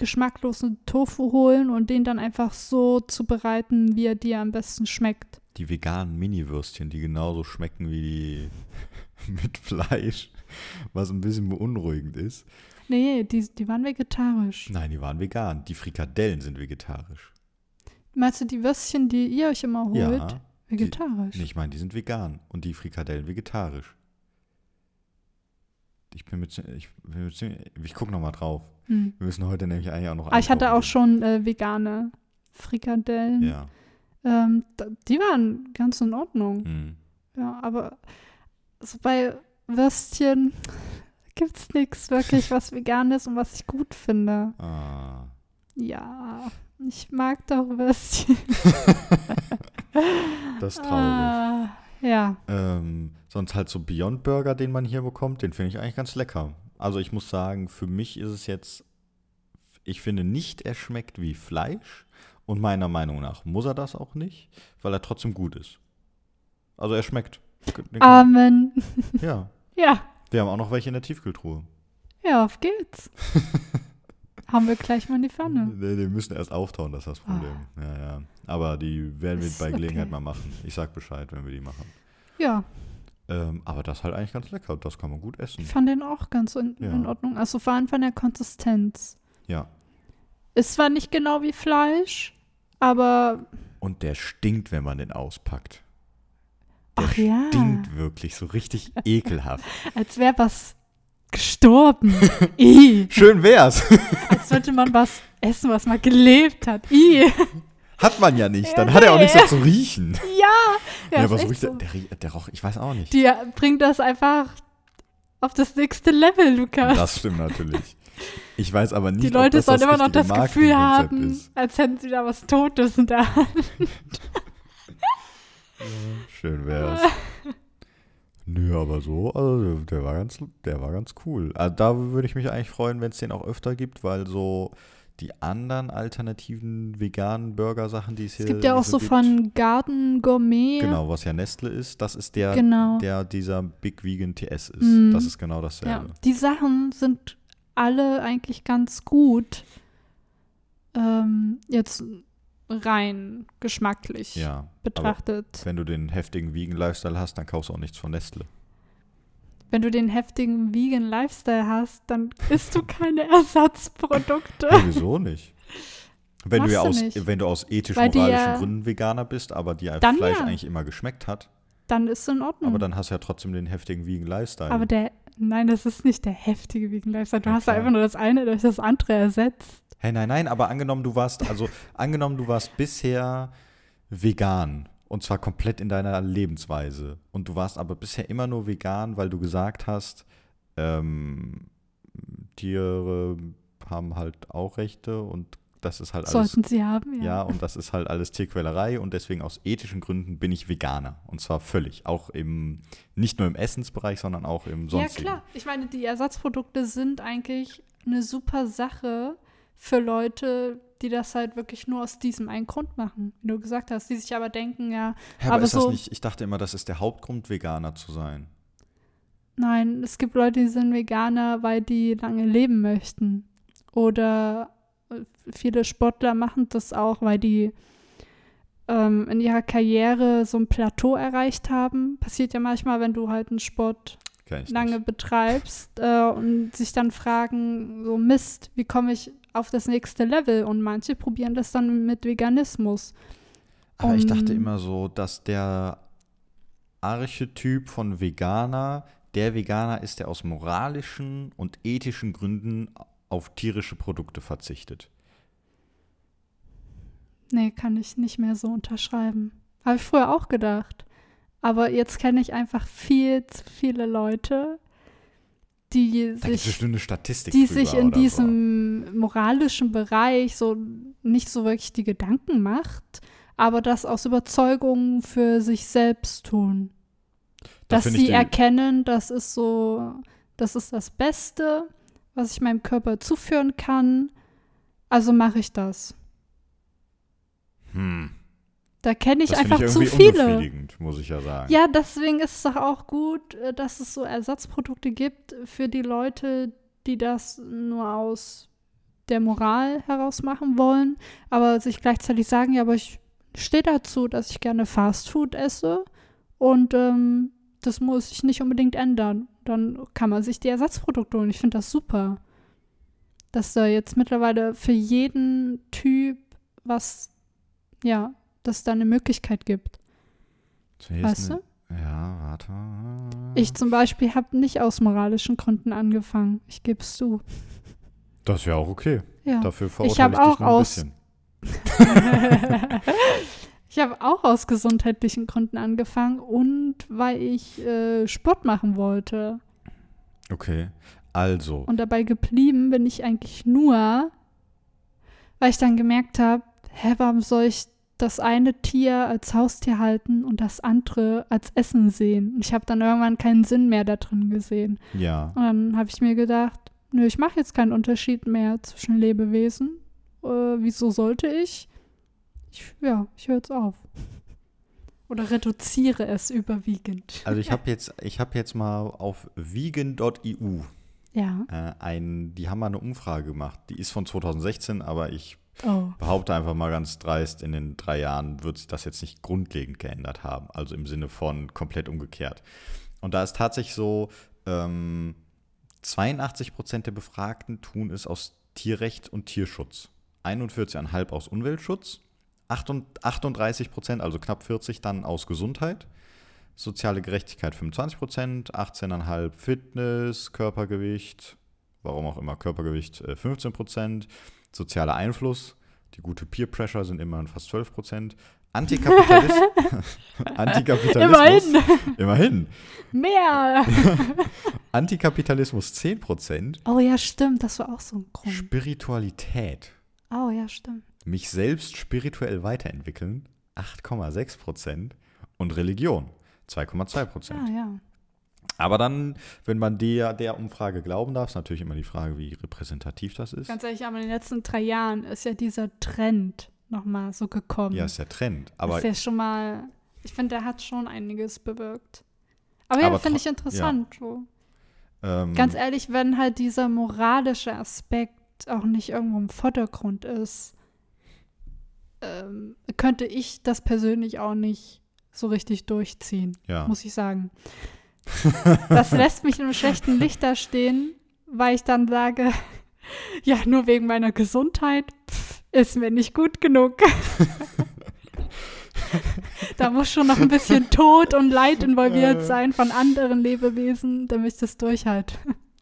geschmacklosen Tofu holen und den dann einfach so zubereiten, wie er dir am besten schmeckt. Die veganen Mini-Würstchen, die genauso schmecken wie die mit Fleisch, was ein bisschen beunruhigend ist. Nee, die, die waren vegetarisch. Nein, die waren vegan. Die Frikadellen sind vegetarisch. Meinst du die Würstchen, die ihr euch immer holt? Ja. vegetarisch. Nee, ich meine, die sind vegan und die Frikadellen vegetarisch. Ich bin mit, ich, mit, ich gucke nochmal drauf. Hm. Wir müssen heute nämlich eigentlich auch noch Aber ich hatte auch schon äh, vegane Frikadellen. Ja. Ähm, die waren ganz in Ordnung. Mhm. Ja, aber so bei Würstchen gibt's nichts wirklich, was vegan ist und was ich gut finde. Ah. Ja, ich mag doch Würstchen. Das ist traurig. Ah, ja, Ähm, sonst halt so Beyond Burger, den man hier bekommt, den finde ich eigentlich ganz lecker. Also ich muss sagen, für mich ist es jetzt, ich finde nicht, er schmeckt wie Fleisch. Und meiner Meinung nach muss er das auch nicht, weil er trotzdem gut ist. Also er schmeckt. Amen. ja. Ja, Wir haben auch noch welche in der Tiefkühltruhe. ja, auf geht's. Haben wir gleich mal in die Pfanne. Nee, die müssen erst auftauen, das ist das Problem. Ja, ja. Aber die werden wir Ist bei Gelegenheit okay. mal machen. Ich sag Bescheid, wenn wir die machen. Ja, Ähm, aber das ist halt eigentlich ganz lecker. Das kann man gut essen. ich fand den auch ganz in, Ja. in Ordnung. Also vor allem von der Konsistenz. Ja. Ist zwar nicht genau wie Fleisch, aber Und der stinkt, wenn man den auspackt. Der Ach ja. stinkt wirklich so richtig ekelhaft. als wäre was gestorben. I. Schön wär's. Als würde man was essen, was mal gelebt hat. I. Hat man ja nicht. Dann Ja, hat er auch nichts mehr zu riechen. Ja. Ja, ja aber so echt riecht der, so. der, rie- der roch, ich weiß auch nicht. Die bringt das einfach auf das nächste Level, Lukas. Das stimmt natürlich. Ich weiß aber nicht, Die ob Leute das sollen das immer noch das Gefühl haben, Ist. als hätten sie da was Totes in der Hand. Schön wär's. Nö, aber so, also der war ganz, der war ganz cool. Also da würde ich mich eigentlich freuen, wenn es den auch öfter gibt, weil so die anderen alternativen veganen Burger-Sachen, die es hier Es gibt ja auch so gibt, von Garden Gourmet. Genau, was ja Nestle ist, das ist der, Genau. der dieser Big Vegan TS ist. Mhm. Das ist genau Ja, dasselbe. die Sachen sind alle eigentlich ganz gut. Ähm, jetzt rein geschmacklich Ja. betrachtet. Wenn du den heftigen Vegan-Lifestyle hast, dann kaufst du auch nichts von Nestle. Wenn du den heftigen Vegan Lifestyle hast, dann isst du keine Ersatzprodukte. Ja, wieso nicht? Wenn du ja aus, nicht. wenn du aus ethisch-moralischen ja- Gründen Veganer bist, aber dir Fleisch ja. eigentlich immer geschmeckt hat, dann ist es in Ordnung. Aber dann hast du ja trotzdem den heftigen Vegan Lifestyle. Aber der, nein, das ist nicht der heftige Vegan Lifestyle. Du Ja, hast klar. einfach nur das eine durch das andere ersetzt. Hey, nein, nein, aber angenommen, du warst, also angenommen, du warst bisher vegan und zwar komplett in deiner Lebensweise und du warst aber bisher immer nur vegan, weil du gesagt hast, ähm, Tiere haben halt auch Rechte und das ist halt alles. Sollten sie haben, ja. Ja, und das ist halt alles Tierquälerei und deswegen aus ethischen Gründen bin ich Veganer. Und zwar völlig. Auch im, nicht nur im Essensbereich, sondern auch im Ja, sonstigen. klar. Ich meine, die Ersatzprodukte sind eigentlich eine super Sache für Leute, die das halt wirklich nur aus diesem einen Grund machen, wie du gesagt hast, die sich aber denken, ja, Ja, aber, aber ist das so- nicht, ich dachte immer, das ist der Hauptgrund, Veganer zu sein. nein, es gibt Leute, die sind Veganer, weil die lange leben möchten. Oder viele Sportler machen das auch, weil die ähm, in ihrer Karriere so ein Plateau erreicht haben. Passiert ja manchmal, wenn du halt einen Sport lange nicht. betreibst äh, und sich dann fragen, so Mist, wie komme ich auf das nächste Level? Und manche probieren das dann mit Veganismus. Aber ich dachte um- immer so, dass der Archetyp von Veganer der Veganer ist, der aus moralischen und ethischen Gründen auf tierische Produkte verzichtet. Nee, kann ich nicht mehr so unterschreiben. Habe ich früher auch gedacht. Aber jetzt kenne ich einfach viel zu viele Leute, die Da sich, die sich in oder so. diesem moralischen Bereich so nicht so wirklich die Gedanken macht, aber das aus Überzeugung für sich selbst tun. Da dass sie erkennen, das ist so, das ist das Beste, was ich meinem Körper zuführen kann. Also mache ich das. Hm. Da kenne ich Das einfach ich zu viele. muss ich ja sagen. Ja, deswegen ist es doch auch gut, äh, dass es so Ersatzprodukte gibt für die Leute, die das nur aus der Moral heraus machen wollen, aber sich gleichzeitig sagen, ja, aber ich stehe dazu, dass ich gerne Fastfood esse und ähm, das muss sich nicht unbedingt ändern. Dann kann man sich die Ersatzprodukte holen. Ich finde das super, dass da jetzt mittlerweile für jeden Typ was, ja, dass da eine Möglichkeit gibt. Ist Weißt eine- Ja, warte. Ich zum Beispiel habe nicht aus moralischen Gründen angefangen. Ich gebe es zu. Das wäre auch okay. Ja. Dafür Ich verurteile hab ich, dich auch nur ein aus- bisschen. ich habe auch aus gesundheitlichen Gründen angefangen und weil ich äh, Sport machen wollte. Okay, also. Und dabei geblieben bin ich eigentlich nur, weil ich dann gemerkt habe, hä, warum soll ich das eine Tier als Haustier halten und das andere als Essen sehen? Und ich habe dann irgendwann keinen Sinn mehr da drin gesehen. Ja. Und dann habe ich mir gedacht, nö, ich mache jetzt keinen Unterschied mehr zwischen Lebewesen. Äh, wieso sollte ich? Ich ja, ich höre jetzt auf. Oder reduziere es überwiegend. Also ich habe jetzt, ich habe jetzt mal auf vegan.eu Ja. äh, ein, die haben mal eine Umfrage gemacht. Die ist von 2016, aber ich Oh. behaupte einfach mal ganz dreist, in den drei Jahren wird sich das jetzt nicht grundlegend geändert haben. Also im Sinne von komplett umgekehrt. Und da ist tatsächlich so, ähm, 82 Prozent der Befragten tun es aus Tierrecht und Tierschutz. 41,5 aus Umweltschutz, 38 Prozent, also knapp 40 dann aus Gesundheit, soziale Gerechtigkeit 25 Prozent, 18,5 Fitness, Körpergewicht, warum auch immer Körpergewicht äh, 15 Prozent, sozialer Einfluss, die gute Peer Pressure sind immerhin fast 12 Prozent, Antikapitalis Antikapitalismus, Immerhin. immerhin, Mehr. Antikapitalismus 10 Prozent, Oh ja, stimmt. Das war auch so ein Grund. Spiritualität, Oh ja, stimmt. Mich selbst spirituell weiterentwickeln 8,6 Prozent und Religion 2,2 Prozent. Ja, ja. Aber dann, wenn man der, der Umfrage glauben darf, ist natürlich immer die Frage, wie repräsentativ das ist. Ganz ehrlich, aber in den letzten drei Jahren ist ja dieser Trend nochmal so gekommen. Ja, ist der Trend. Aber ist ja schon mal, ich finde, der hat schon einiges bewirkt. Aber ja, finde ich interessant. So. ähm, Ganz ehrlich, wenn halt dieser moralische Aspekt auch nicht irgendwo im Vordergrund ist, ähm, könnte ich das persönlich auch nicht so richtig durchziehen, ja. muss ich sagen. Das lässt mich in einem schlechten Licht da stehen, weil ich dann sage, ja, nur wegen meiner Gesundheit pff, ist mir nicht gut genug. Da muss schon noch ein bisschen Tod und Leid involviert sein von anderen Lebewesen, damit ich das durchhalte.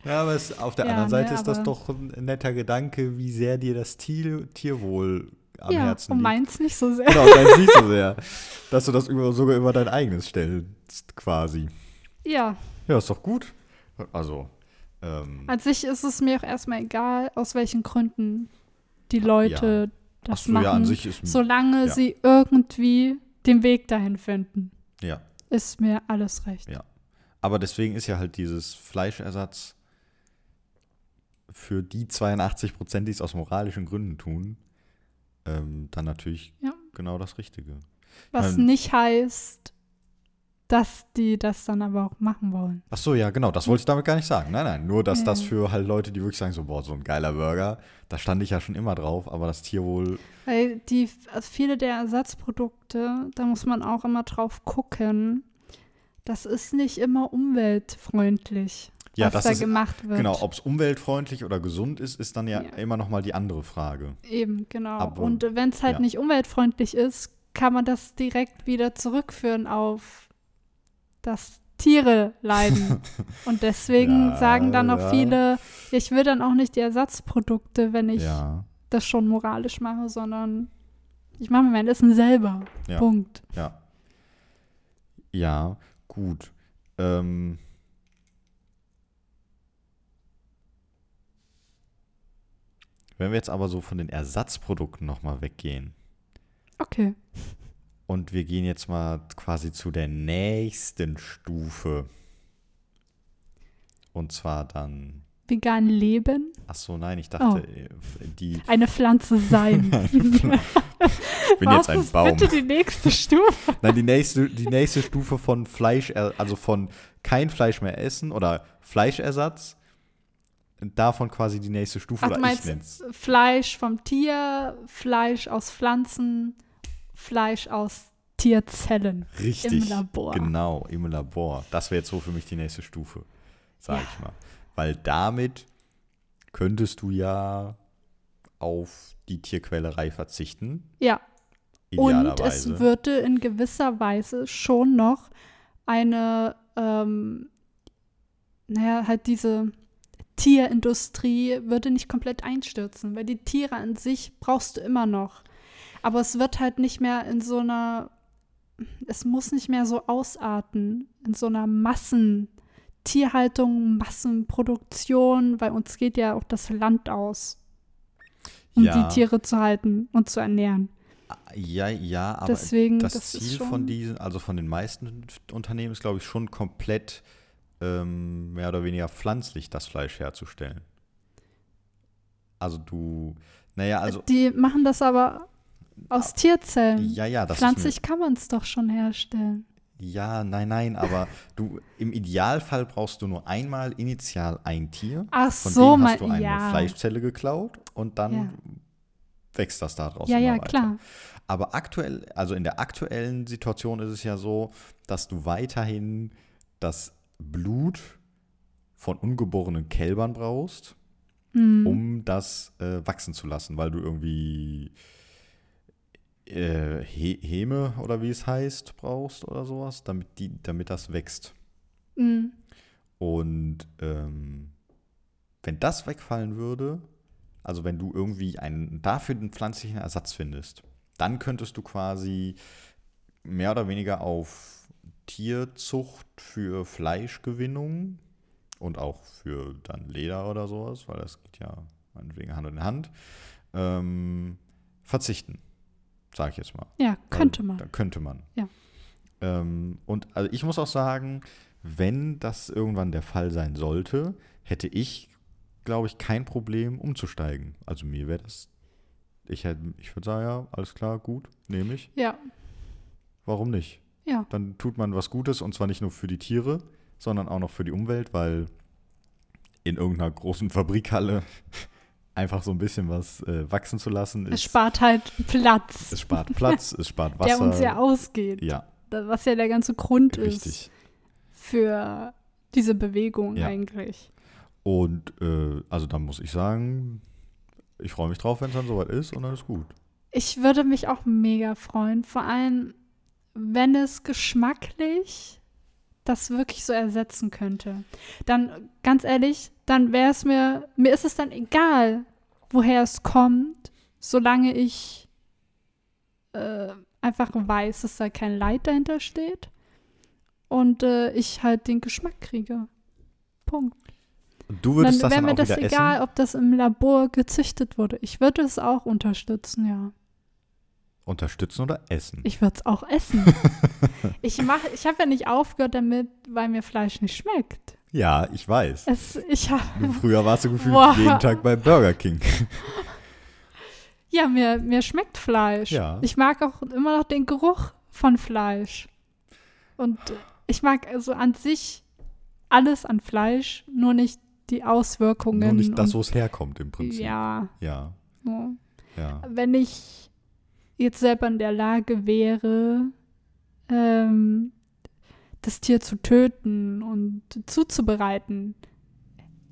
Ja, aber es, auf der Ja, anderen ne, Seite ist das doch ein netter Gedanke, wie sehr dir das Tier, Tierwohl am ja, Herzen und liegt. meins nicht so sehr. Genau, deins nicht so sehr. Dass du das über, sogar über dein eigenes stellst, quasi. Ja, Ja, ist doch gut. Also, ähm, an sich ist es mir auch erstmal egal, aus welchen Gründen die Leute ach das so, machen, ja, an sich ist solange ja. sie irgendwie den Weg dahin finden. ja. Ist mir alles recht. Ja. Aber deswegen ist ja halt dieses Fleischersatz für die 82 Prozent, die es aus moralischen Gründen tun, ähm, dann natürlich Ja. genau das Richtige. Was Ähm, nicht heißt, dass die das dann aber auch machen wollen. Ach so, ja, genau, das wollte ich damit gar nicht sagen. Nein, nein, nur, dass Ja. das für halt Leute, die wirklich sagen, so, boah, so ein geiler Burger, da stand ich ja schon immer drauf, aber das Tierwohl, Weil die, also viele der Ersatzprodukte, da muss man auch immer drauf gucken. Das ist nicht immer umweltfreundlich, ja, was das da ist, gemacht wird. genau, ob es umweltfreundlich oder gesund ist, ist dann ja, Ja. immer noch mal die andere Frage. Eben, genau. Aber- Und wenn es halt ja. nicht umweltfreundlich ist, kann man das direkt wieder zurückführen auf dass Tiere leiden. Und deswegen Ja, sagen dann auch viele, ich will dann auch nicht die Ersatzprodukte, wenn ich Ja, das schon moralisch mache, sondern ich mache mir mein Essen selber. Ja. Punkt. ja. Ja, gut. Ähm, wenn wir jetzt aber so von den Ersatzprodukten noch mal weggehen Okay. und wir gehen jetzt mal quasi zu der nächsten Stufe. Und zwar dann, Vegan leben, ach so, nein, ich dachte, Oh. äh, die, eine Pflanze sein. ich bin Was jetzt ein ist Baum. bitte die nächste Stufe? Nein, die nächste, die nächste Stufe von Fleisch, also von kein Fleisch mehr essen oder Fleischersatz, davon quasi die nächste Stufe Ach, du meinst. Fleisch vom Tier, Fleisch aus Pflanzen, Fleisch aus Tierzellen Richtig. im Labor. Genau, im Labor. Das wäre jetzt so für mich die nächste Stufe, sag Ja. ich mal. Weil damit könntest du ja auf die Tierquälerei verzichten. Ja, und es würde in gewisser Weise schon noch eine, ähm, naja, halt diese Tierindustrie würde nicht komplett einstürzen, weil die Tiere an sich brauchst du immer noch. Aber es wird halt nicht mehr in so einer, es muss nicht mehr so ausarten, in so einer Massentierhaltung, Massenproduktion, weil uns geht ja auch das Land aus, um Ja. die Tiere zu halten und zu ernähren. ja, ja, aber Deswegen, das, das Ziel von diesen, also von den meisten Unternehmen ist, glaube ich, schon komplett ähm, mehr oder weniger pflanzlich das Fleisch herzustellen. Also du, naja, also Die machen das aber aus Tierzellen. ja, ja, das Pflanzlich kann man es doch schon herstellen. ja, nein, nein, aber du im Idealfall brauchst du nur einmal initial ein Tier, Ach von so, dem hast du eine ja. Fleischzelle geklaut und dann Ja. wächst das daraus. Ja, immer ja, weiter. klar. Aber aktuell, also in der aktuellen Situation ist es ja so, dass du weiterhin das Blut von ungeborenen Kälbern brauchst, Hm. um das äh, wachsen zu lassen, weil du irgendwie äh, He Heme oder wie es heißt brauchst oder sowas, damit, die, damit das wächst. Hm. Und ähm, wenn das wegfallen würde, also wenn du irgendwie einen dafür einen pflanzlichen Ersatz findest, dann könntest du quasi mehr oder weniger auf Tierzucht für Fleischgewinnung und auch für dann Leder oder sowas, weil das geht ja meinetwegen Hand in Hand, ähm, verzichten, sage ich jetzt mal. Ja, könnte man. Da könnte man. Ja. Ähm, und also ich muss auch sagen, wenn das irgendwann der Fall sein sollte, hätte ich, glaube ich, kein Problem umzusteigen. Also mir wäre das, ich, hätte, ich würde sagen, ja, alles klar, gut, nehme ich. Ja, Warum nicht? Ja. Dann tut man was Gutes und zwar nicht nur für die Tiere, sondern auch noch für die Umwelt, weil in irgendeiner großen Fabrikhalle einfach so ein bisschen was äh, wachsen zu lassen, Es ist, spart halt Platz, es spart Platz, es spart Wasser. der uns ja ausgeht. ja, Was ja der ganze Grund ist richtig. für diese Bewegung Ja. eigentlich. Und äh, also da muss ich sagen, ich freue mich drauf, wenn es dann soweit ist und dann ist gut. Ich würde mich auch mega freuen, vor allem, wenn es geschmacklich das wirklich so ersetzen könnte, dann ganz ehrlich, dann wäre es mir, mir ist es dann egal, woher es kommt, solange ich äh, einfach weiß, dass da kein Leid dahinter steht und äh, ich halt den Geschmack kriege. Punkt. Und du würdest dann das wäre dann mir auch das egal, essen? ob das im Labor gezüchtet wurde. Ich würde es auch unterstützen, ja. Unterstützen oder essen? Ich würde es auch essen. ich ich habe ja nicht aufgehört damit, weil mir Fleisch nicht schmeckt. ja, ich weiß. Es, ich habe, Früher warst du gefühlt Boah. jeden Tag bei Burger King. ja, mir, mir schmeckt Fleisch. Ja. Ich mag auch immer noch den Geruch von Fleisch. Und ich mag also an sich alles an Fleisch, nur nicht die Auswirkungen. Nur nicht das, wo es herkommt im Prinzip. Ja, Ja, ja. wenn ich jetzt selber in der Lage wäre, ähm, das Tier zu töten und zuzubereiten,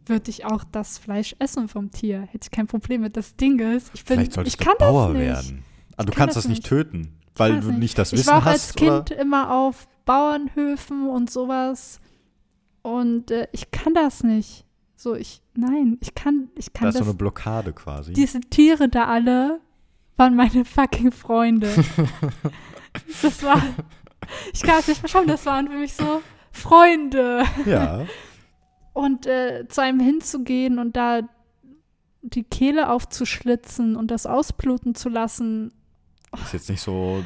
würde ich auch das Fleisch essen vom Tier. Hätte ich kein Problem mit. Das Ding ist, ich bin, Vielleicht solltest ich kann du Bauer das nicht. werden. Ah, du kann kannst das das nicht töten, Ich weil das du nicht das Ich Wissen war auch hast. als Kind oder? immer auf Bauernhöfen und sowas und äh, ich kann das nicht. So, ich, nein, ich kann, ich kann Da ist das so eine Blockade quasi. diese Tiere da alle waren meine fucking Freunde. das war, ich kann es nicht verschauen, das waren für mich so Freunde. ja, Und äh, zu einem hinzugehen und da die Kehle aufzuschlitzen und das ausbluten zu lassen, ist jetzt nicht so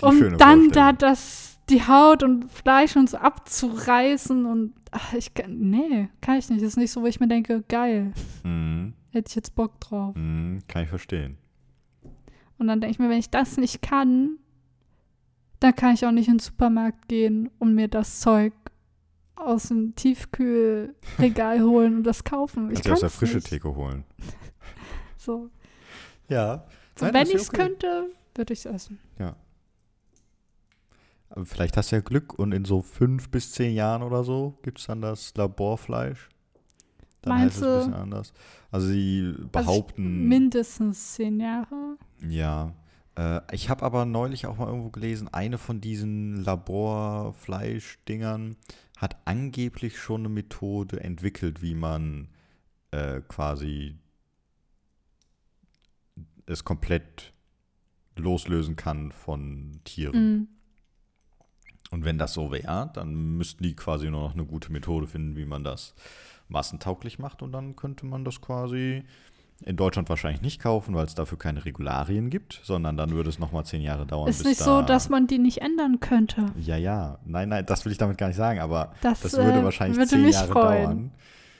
die um dann da das, die Haut und Fleisch und so abzureißen und ach, ich kann, nee, kann ich nicht. Das ist nicht so, wo ich mir denke, geil, Mhm. hätte ich jetzt Bock drauf. Mhm, kann ich verstehen. Und dann denke ich mir, wenn ich das nicht kann, dann kann ich auch nicht in den Supermarkt gehen und mir das Zeug aus dem Tiefkühlregal holen und das kaufen. Ich Kannst du aus kann der frische nicht. Theke holen. So. Ja. so Nein, wenn ja ich es okay. könnte, würde ich es essen. Aber vielleicht hast du ja Glück und in so fünf bis zehn Jahren oder so gibt es dann das Laborfleisch. Dann Meinst heißt es ein du? bisschen anders. Also sie behaupten. Mindestens zehn Jahre. Ja. Äh, ich habe aber neulich auch mal irgendwo gelesen, eine von diesen Laborfleischdingern hat angeblich schon eine Methode entwickelt, wie man äh, quasi es komplett loslösen kann von Tieren. Mhm. Und wenn das so wäre, dann müssten die quasi nur noch eine gute Methode finden, wie man das massentauglich macht. Und dann könnte man das quasi in Deutschland wahrscheinlich nicht kaufen, weil es dafür keine Regularien gibt, sondern dann würde es nochmal zehn Jahre dauern. Ist nicht da so, dass man die nicht ändern könnte. Ja, ja. Nein, nein, das will ich damit gar nicht sagen, aber Das, das würde äh, wahrscheinlich würde zehn mich Jahre freuen. dauern.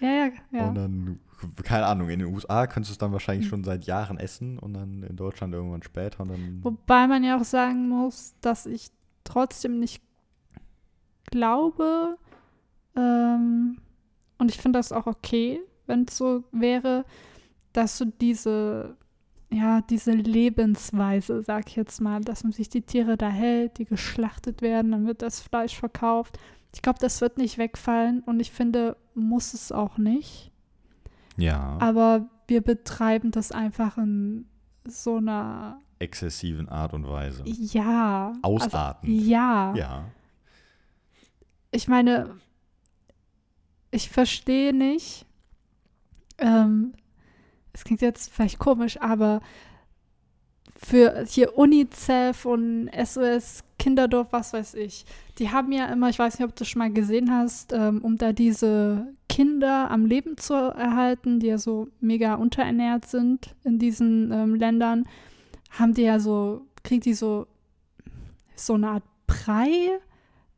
Ja, ja, ja. Und dann, keine Ahnung, in den USA könntest du es dann wahrscheinlich schon seit Jahren essen und dann in Deutschland irgendwann später und dann. Wobei man ja auch sagen muss, dass ich trotzdem nicht glaube, ähm, und ich finde das auch okay, wenn es so wäre, dass du diese, ja, diese Lebensweise, sag ich jetzt mal, dass man sich die Tiere da hält, die geschlachtet werden, dann wird das Fleisch verkauft. Ich glaube, das wird nicht wegfallen und ich finde, muss es auch nicht. Ja, Aber wir betreiben das einfach in so einer, exzessiven Art und Weise. ja. Ausartend. Also, ja. Ja. ich meine, ich verstehe nicht, ähm, es klingt jetzt vielleicht komisch, aber für hier UNICEF und SOS Kinderdorf, was weiß ich, die haben ja immer, ich weiß nicht, ob du schon mal gesehen hast, ähm, um da diese Kinder am Leben zu erhalten, die ja so mega unterernährt sind in diesen ähm, Ländern, haben die ja so, kriegt die so so eine Art Brei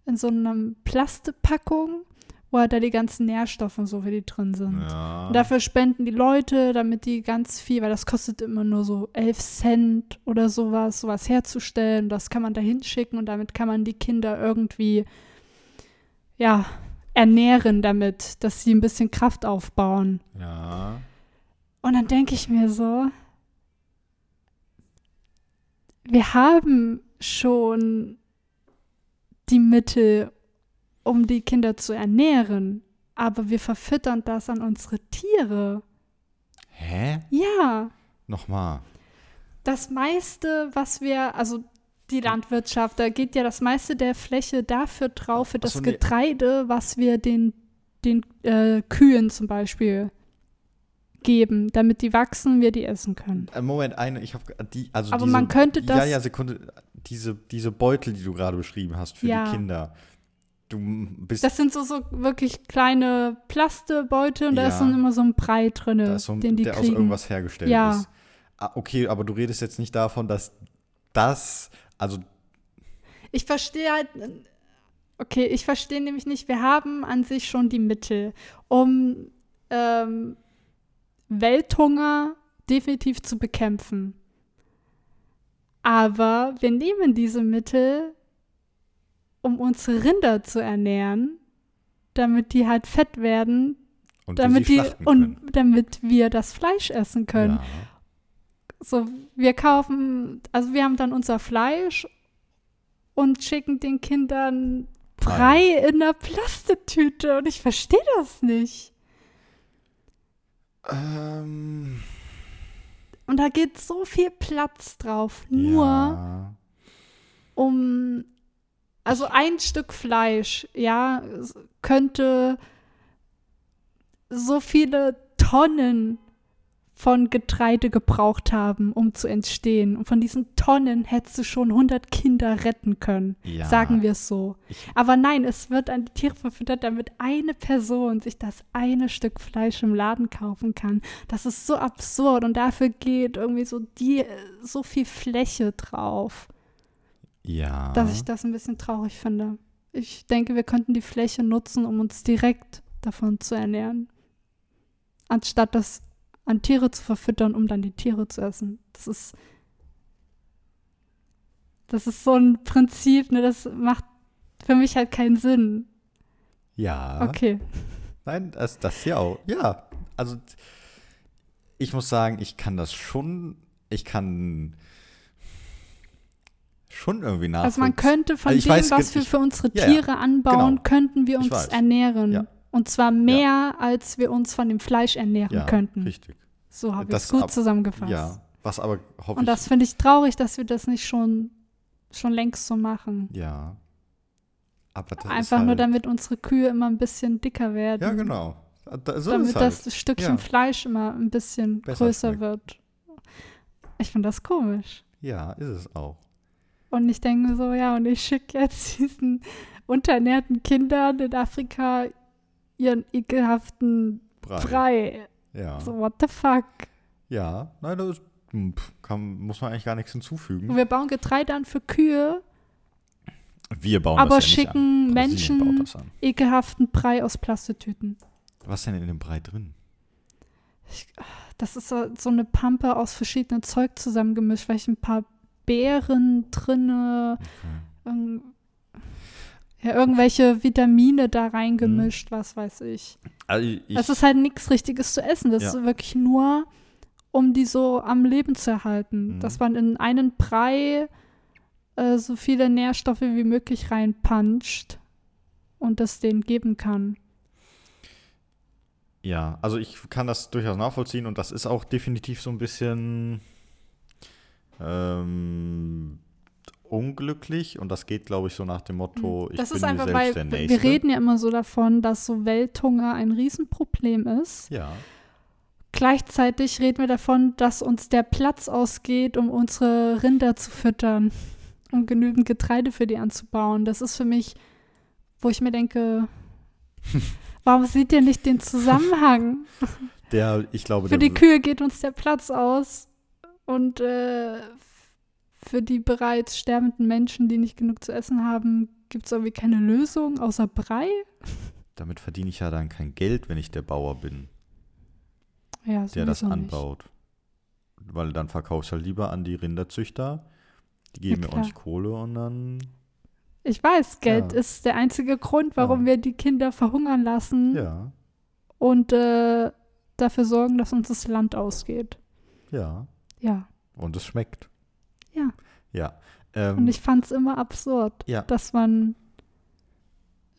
in so einer Plastikpackung, wo halt da die ganzen Nährstoffe und so für die drin sind. ja. Und dafür spenden die Leute, damit die ganz viel, weil das kostet immer nur so 11 Cent oder sowas, sowas herzustellen. Das kann man da hinschicken und damit kann man die Kinder irgendwie, ja, ernähren damit, dass sie ein bisschen Kraft aufbauen. ja. Und dann denke ich mir so, wir haben schon die Mittel, um die Kinder zu ernähren, aber wir verfüttern das an unsere Tiere. Hä? Ja, Nochmal. das meiste, was wir, also die Landwirtschaft. Da geht ja das meiste der Fläche dafür drauf, für das so, nee. Getreide, was wir den, den äh, Kühen zum Beispiel geben, damit die wachsen, wir die essen können. Äh, Moment, eine, ich habe die, also Aber diese, man könnte Ja, das- ja, Sekunde, diese, diese Beutel, die du gerade beschrieben hast für Ja. die Kinder. Du bist, Das sind so, so wirklich kleine Plastebeutel und da ist Ja. dann immer so ein Brei drin, so den die der aus kriegen. irgendwas hergestellt Ja. ist. Ah, okay, aber du redest jetzt nicht davon, dass das, also Ich verstehe halt, okay, ich verstehe nämlich nicht, wir haben an sich schon die Mittel, um ähm, Welthunger definitiv zu bekämpfen. Aber wir nehmen diese Mittel, um unsere Rinder zu ernähren, damit die halt fett werden, und damit wir die und können. damit wir das Fleisch essen können. Ja. So, wir kaufen, also wir haben dann unser Fleisch und schicken den Kindern Brei in einer Plastetüte und ich verstehe das nicht. Ähm, Und da geht so viel Platz drauf, nur ja. um, also ein Stück Fleisch, ja, könnte so viele Tonnen von Getreide gebraucht haben, um zu entstehen. Und von diesen Tonnen hättest du schon 100 Kinder retten können, Ja. sagen wir es so. Aber nein, es wird an die Tiere verfüttert, damit eine Person sich das eine Stück Fleisch im Laden kaufen kann. Das ist so absurd und dafür geht irgendwie so die so viel Fläche drauf Ja. dass ich das ein bisschen traurig finde. Ich denke, wir könnten die Fläche nutzen, um uns direkt davon zu ernähren. Anstatt das an Tiere zu verfüttern, um dann die Tiere zu essen. Das ist. Das ist so ein Prinzip, ne, das macht für mich halt keinen Sinn. ja. Okay. Nein, das, das ja auch. Ja, also ich muss sagen, ich kann das schon, ich kann schon irgendwie nachvollziehen. Also man könnte von Also dem, weiß, was wir für unsere ja, ja, Tiere anbauen, genau. könnten wir uns ernähren. Ja. Und zwar mehr, als wir uns von dem Fleisch ernähren ja, könnten. richtig. So habe ich Das es gut ab- zusammengefasst. Ja, was aber hoffe Und das finde ich traurig, dass wir das nicht schon, schon längst so machen. ja. Aber das Einfach nur, halt, damit unsere Kühe immer ein bisschen dicker werden. Ja, genau. Da, so damit halt. das Stückchen Ja. Fleisch immer ein bisschen Besser größer schmeckt. wird. Ich finde das komisch. Ja, ist es auch. Und ich denke so, ja, und ich schicke jetzt diesen unterernährten Kindern in Afrika ihren ekelhaften Brei. Brei. Ja. So, what the fuck? Ja, nein, das ist, hm, muss man eigentlich gar nichts hinzufügen. Und wir bauen Getreide an für Kühe, Wir bauen aber das ja nicht schicken an. Brasilien Menschen das an. ekelhaften Brei aus Plastetüten. Was ist denn in dem Brei drin? Das ist so, eine Pampe aus verschiedenen Zeug zusammengemischt, vielleicht ein paar Beeren drinne, Okay. irg ja, irgendwelche Vitamine da Mhm. reingemischt, was weiß ich. Also ich, Es ist halt nichts Richtiges zu essen. Das Ja. ist wirklich nur, um die so am Leben zu erhalten. Mhm. Dass man in einen Brei äh, so viele Nährstoffe wie möglich reinpuncht und das denen geben kann. Ja, also ich kann das durchaus nachvollziehen und das ist auch definitiv so ein bisschen ähm, unglücklich und das geht, glaube ich, so nach dem Motto, ich Hm. das bin ist einfach, selbst weil der wir Nächste. reden ja immer so davon, dass so Welthunger ein Riesenproblem ist. Ja, Gleichzeitig reden wir davon, dass uns der Platz ausgeht, um unsere Rinder zu füttern, um genügend Getreide für die anzubauen. Das ist für mich, wo ich mir denke, warum seht ihr nicht den Zusammenhang? der, ich glaube, Für die Kühe geht uns der Platz aus und äh, für die bereits sterbenden Menschen, die nicht genug zu essen haben, gibt es irgendwie keine Lösung außer Brei. damit verdiene ich ja dann kein Geld, wenn ich der Bauer bin, Ja, der das sowieso nicht. anbaut. Weil dann verkaufst du halt lieber an die Rinderzüchter, die geben mir klar. ordentlich Kohle und dann, Ich weiß, Geld Ja. ist der einzige Grund, warum Ja. wir die Kinder verhungern lassen ja, und äh, dafür sorgen, dass uns das Land ausgeht. ja, Ja. und es schmeckt. Ja. Ja. Ähm, Und ich fand es immer absurd, ja, dass man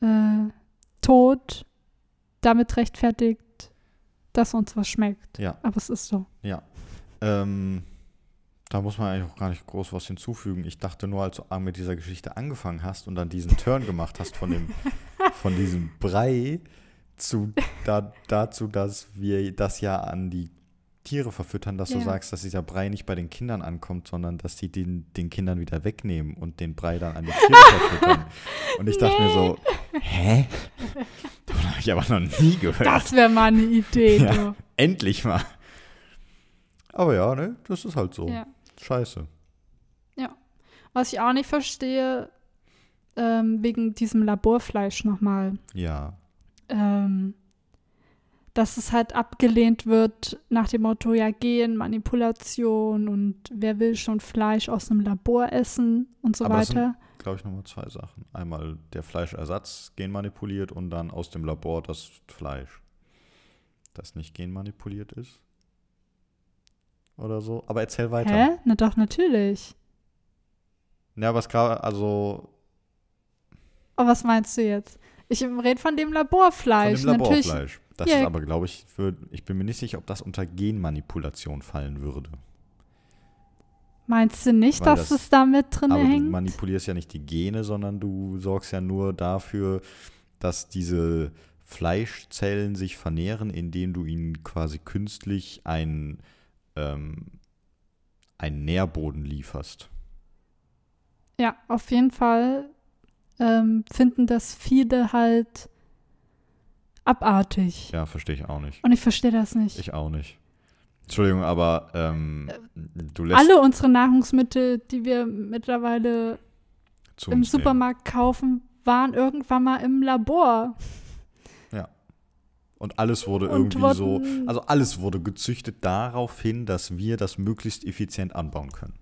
äh, Tod damit rechtfertigt, dass uns was schmeckt. ja. Aber es ist so. Ja. Ähm, Da muss man eigentlich auch gar nicht groß was hinzufügen. Ich dachte nur, als du mit dieser Geschichte angefangen hast und dann diesen Turn gemacht hast von, dem, von diesem Brei zu, da, dazu, dass wir das ja an die Tiere verfüttern, dass du Ja. sagst, dass dieser Brei nicht bei den Kindern ankommt, sondern dass die den, den Kindern wieder wegnehmen und den Brei dann an die Tiere verfüttern. Und ich dachte mir so, hä? Davon habe ich aber noch nie gehört. Das wäre mal eine Idee. Ja. du. Endlich mal. Aber ja, ne, das ist halt so. Ja. Scheiße. Was ich auch nicht verstehe, ähm, wegen diesem Laborfleisch nochmal, Ja. ähm, dass es halt abgelehnt wird nach dem Motto, ja, Genmanipulation und wer will schon Fleisch aus einem Labor essen und so Aber weiter. Glaube ich nochmal zwei Sachen. Einmal der Fleischersatz genmanipuliert und dann aus dem Labor das Fleisch, das nicht genmanipuliert ist. Oder so. Aber erzähl weiter. Hä? Na doch, natürlich. Ja, was gerade, also Aber was meinst du jetzt? Ich rede von dem von Laborfleisch. dem Natürlich, Laborfleisch. Das Ja. ist aber, glaube ich, für, ich bin mir nicht sicher, ob das unter Genmanipulation fallen würde. meinst du nicht, Weil dass das- es da mit drin Aber du hängt? manipulierst ja nicht die Gene, sondern du sorgst ja nur dafür, dass diese Fleischzellen sich vermehren, indem du ihnen quasi künstlich einen, ähm, einen Nährboden lieferst. Ja, auf jeden Fall ähm, finden das viele halt abartig. Ja, verstehe ich auch nicht. Und ich verstehe das nicht. Ich auch nicht. Entschuldigung, aber ähm, du lässt Alle unsere Nahrungsmittel, die wir mittlerweile im nehmen. Supermarkt kaufen, waren irgendwann mal im Labor. Und alles wurde Und irgendwie so, also alles wurde gezüchtet darauf hin, dass wir das möglichst effizient anbauen können.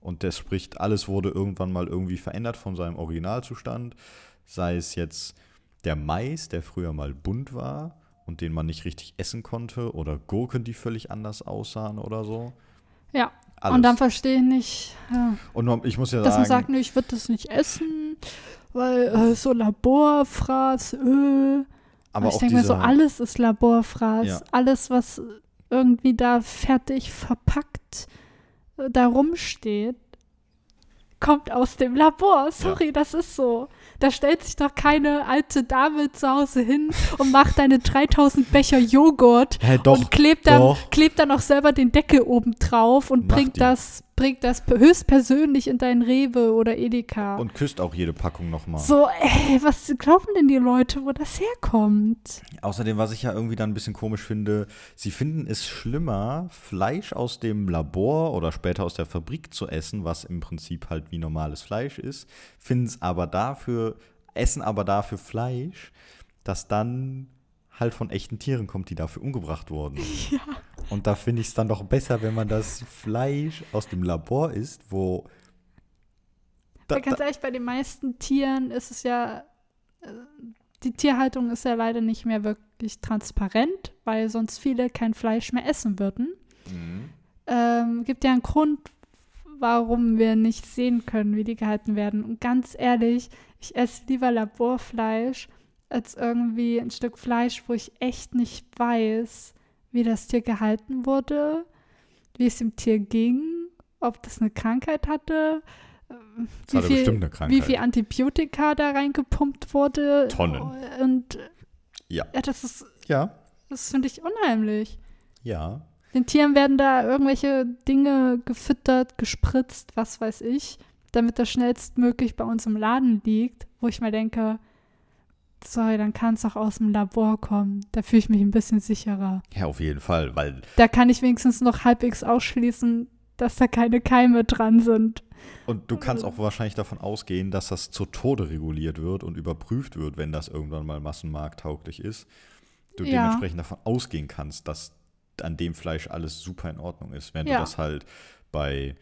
Und das spricht, alles wurde irgendwann mal irgendwie verändert von seinem Originalzustand. Sei es jetzt der Mais, der früher mal bunt war und den man nicht richtig essen konnte, oder Gurken, die völlig anders aussahen oder so. Ja, Alles. und dann verstehe ich nicht, ja, Und ich muss ja dass man sagen, sagt, nee, ich würde das nicht essen, weil äh, so Laborfraß, äh. aber ich auch denke mir so, alles ist Laborfraß. Ja. Alles, was irgendwie da fertig verpackt äh, da rumsteht, kommt aus dem Labor. Sorry, das ist so. Da stellt sich doch keine alte Dame zu Hause hin und macht deine 3000 Becher Joghurt Hä, doch, und klebt dann, doch. klebt dann auch selber den Deckel oben drauf und Macht bringt die. das, bringt das höchstpersönlich in dein Rewe oder Edeka. und küsst auch jede Packung nochmal. so, ey, was glauben denn die Leute, wo das herkommt? Außerdem, was ich ja irgendwie dann ein bisschen komisch finde, sie finden es schlimmer, Fleisch aus dem Labor oder später aus der Fabrik zu essen, was im Prinzip halt wie normales Fleisch ist, finden es aber dafür, essen aber dafür Fleisch, das dann halt von echten Tieren kommt, die dafür umgebracht wurden. Und da finde ich es dann doch besser, wenn man das Fleisch aus dem Labor isst, wo. Da, ganz ehrlich, bei den meisten Tieren ist es ja, äh, die Tierhaltung ist ja leider nicht mehr wirklich transparent, weil sonst viele kein Fleisch mehr essen würden. Mhm. Ähm, gibt ja einen Grund, warum wir nicht sehen können, wie die gehalten werden. Und ganz ehrlich, ich esse lieber Laborfleisch als irgendwie ein Stück Fleisch, wo ich echt nicht weiß, wie das Tier gehalten wurde, wie es dem Tier ging, ob das eine Krankheit hatte, ähm, Das hatte bestimmt eine wie Krankheit. viel Antibiotika da reingepumpt wurde. Tonnen. Und Ja. ja, das ist, Ja, das finde ich unheimlich. ja. Den Tieren werden da irgendwelche Dinge gefüttert, gespritzt, was weiß ich, damit das schnellstmöglich bei uns im Laden liegt, wo ich mir denke, sorry, dann kann es auch aus dem Labor kommen. Da fühle ich mich ein bisschen sicherer. Ja, auf jeden Fall, weil Da kann ich wenigstens noch halbwegs ausschließen, dass da keine Keime dran sind. Und du kannst auch wahrscheinlich davon ausgehen, dass das zu Tode reguliert wird und überprüft wird, wenn das irgendwann mal massenmarkttauglich ist. Du Ja. dementsprechend davon ausgehen kannst, dass an dem Fleisch alles super in Ordnung ist. Wenn Ja. du das halt bei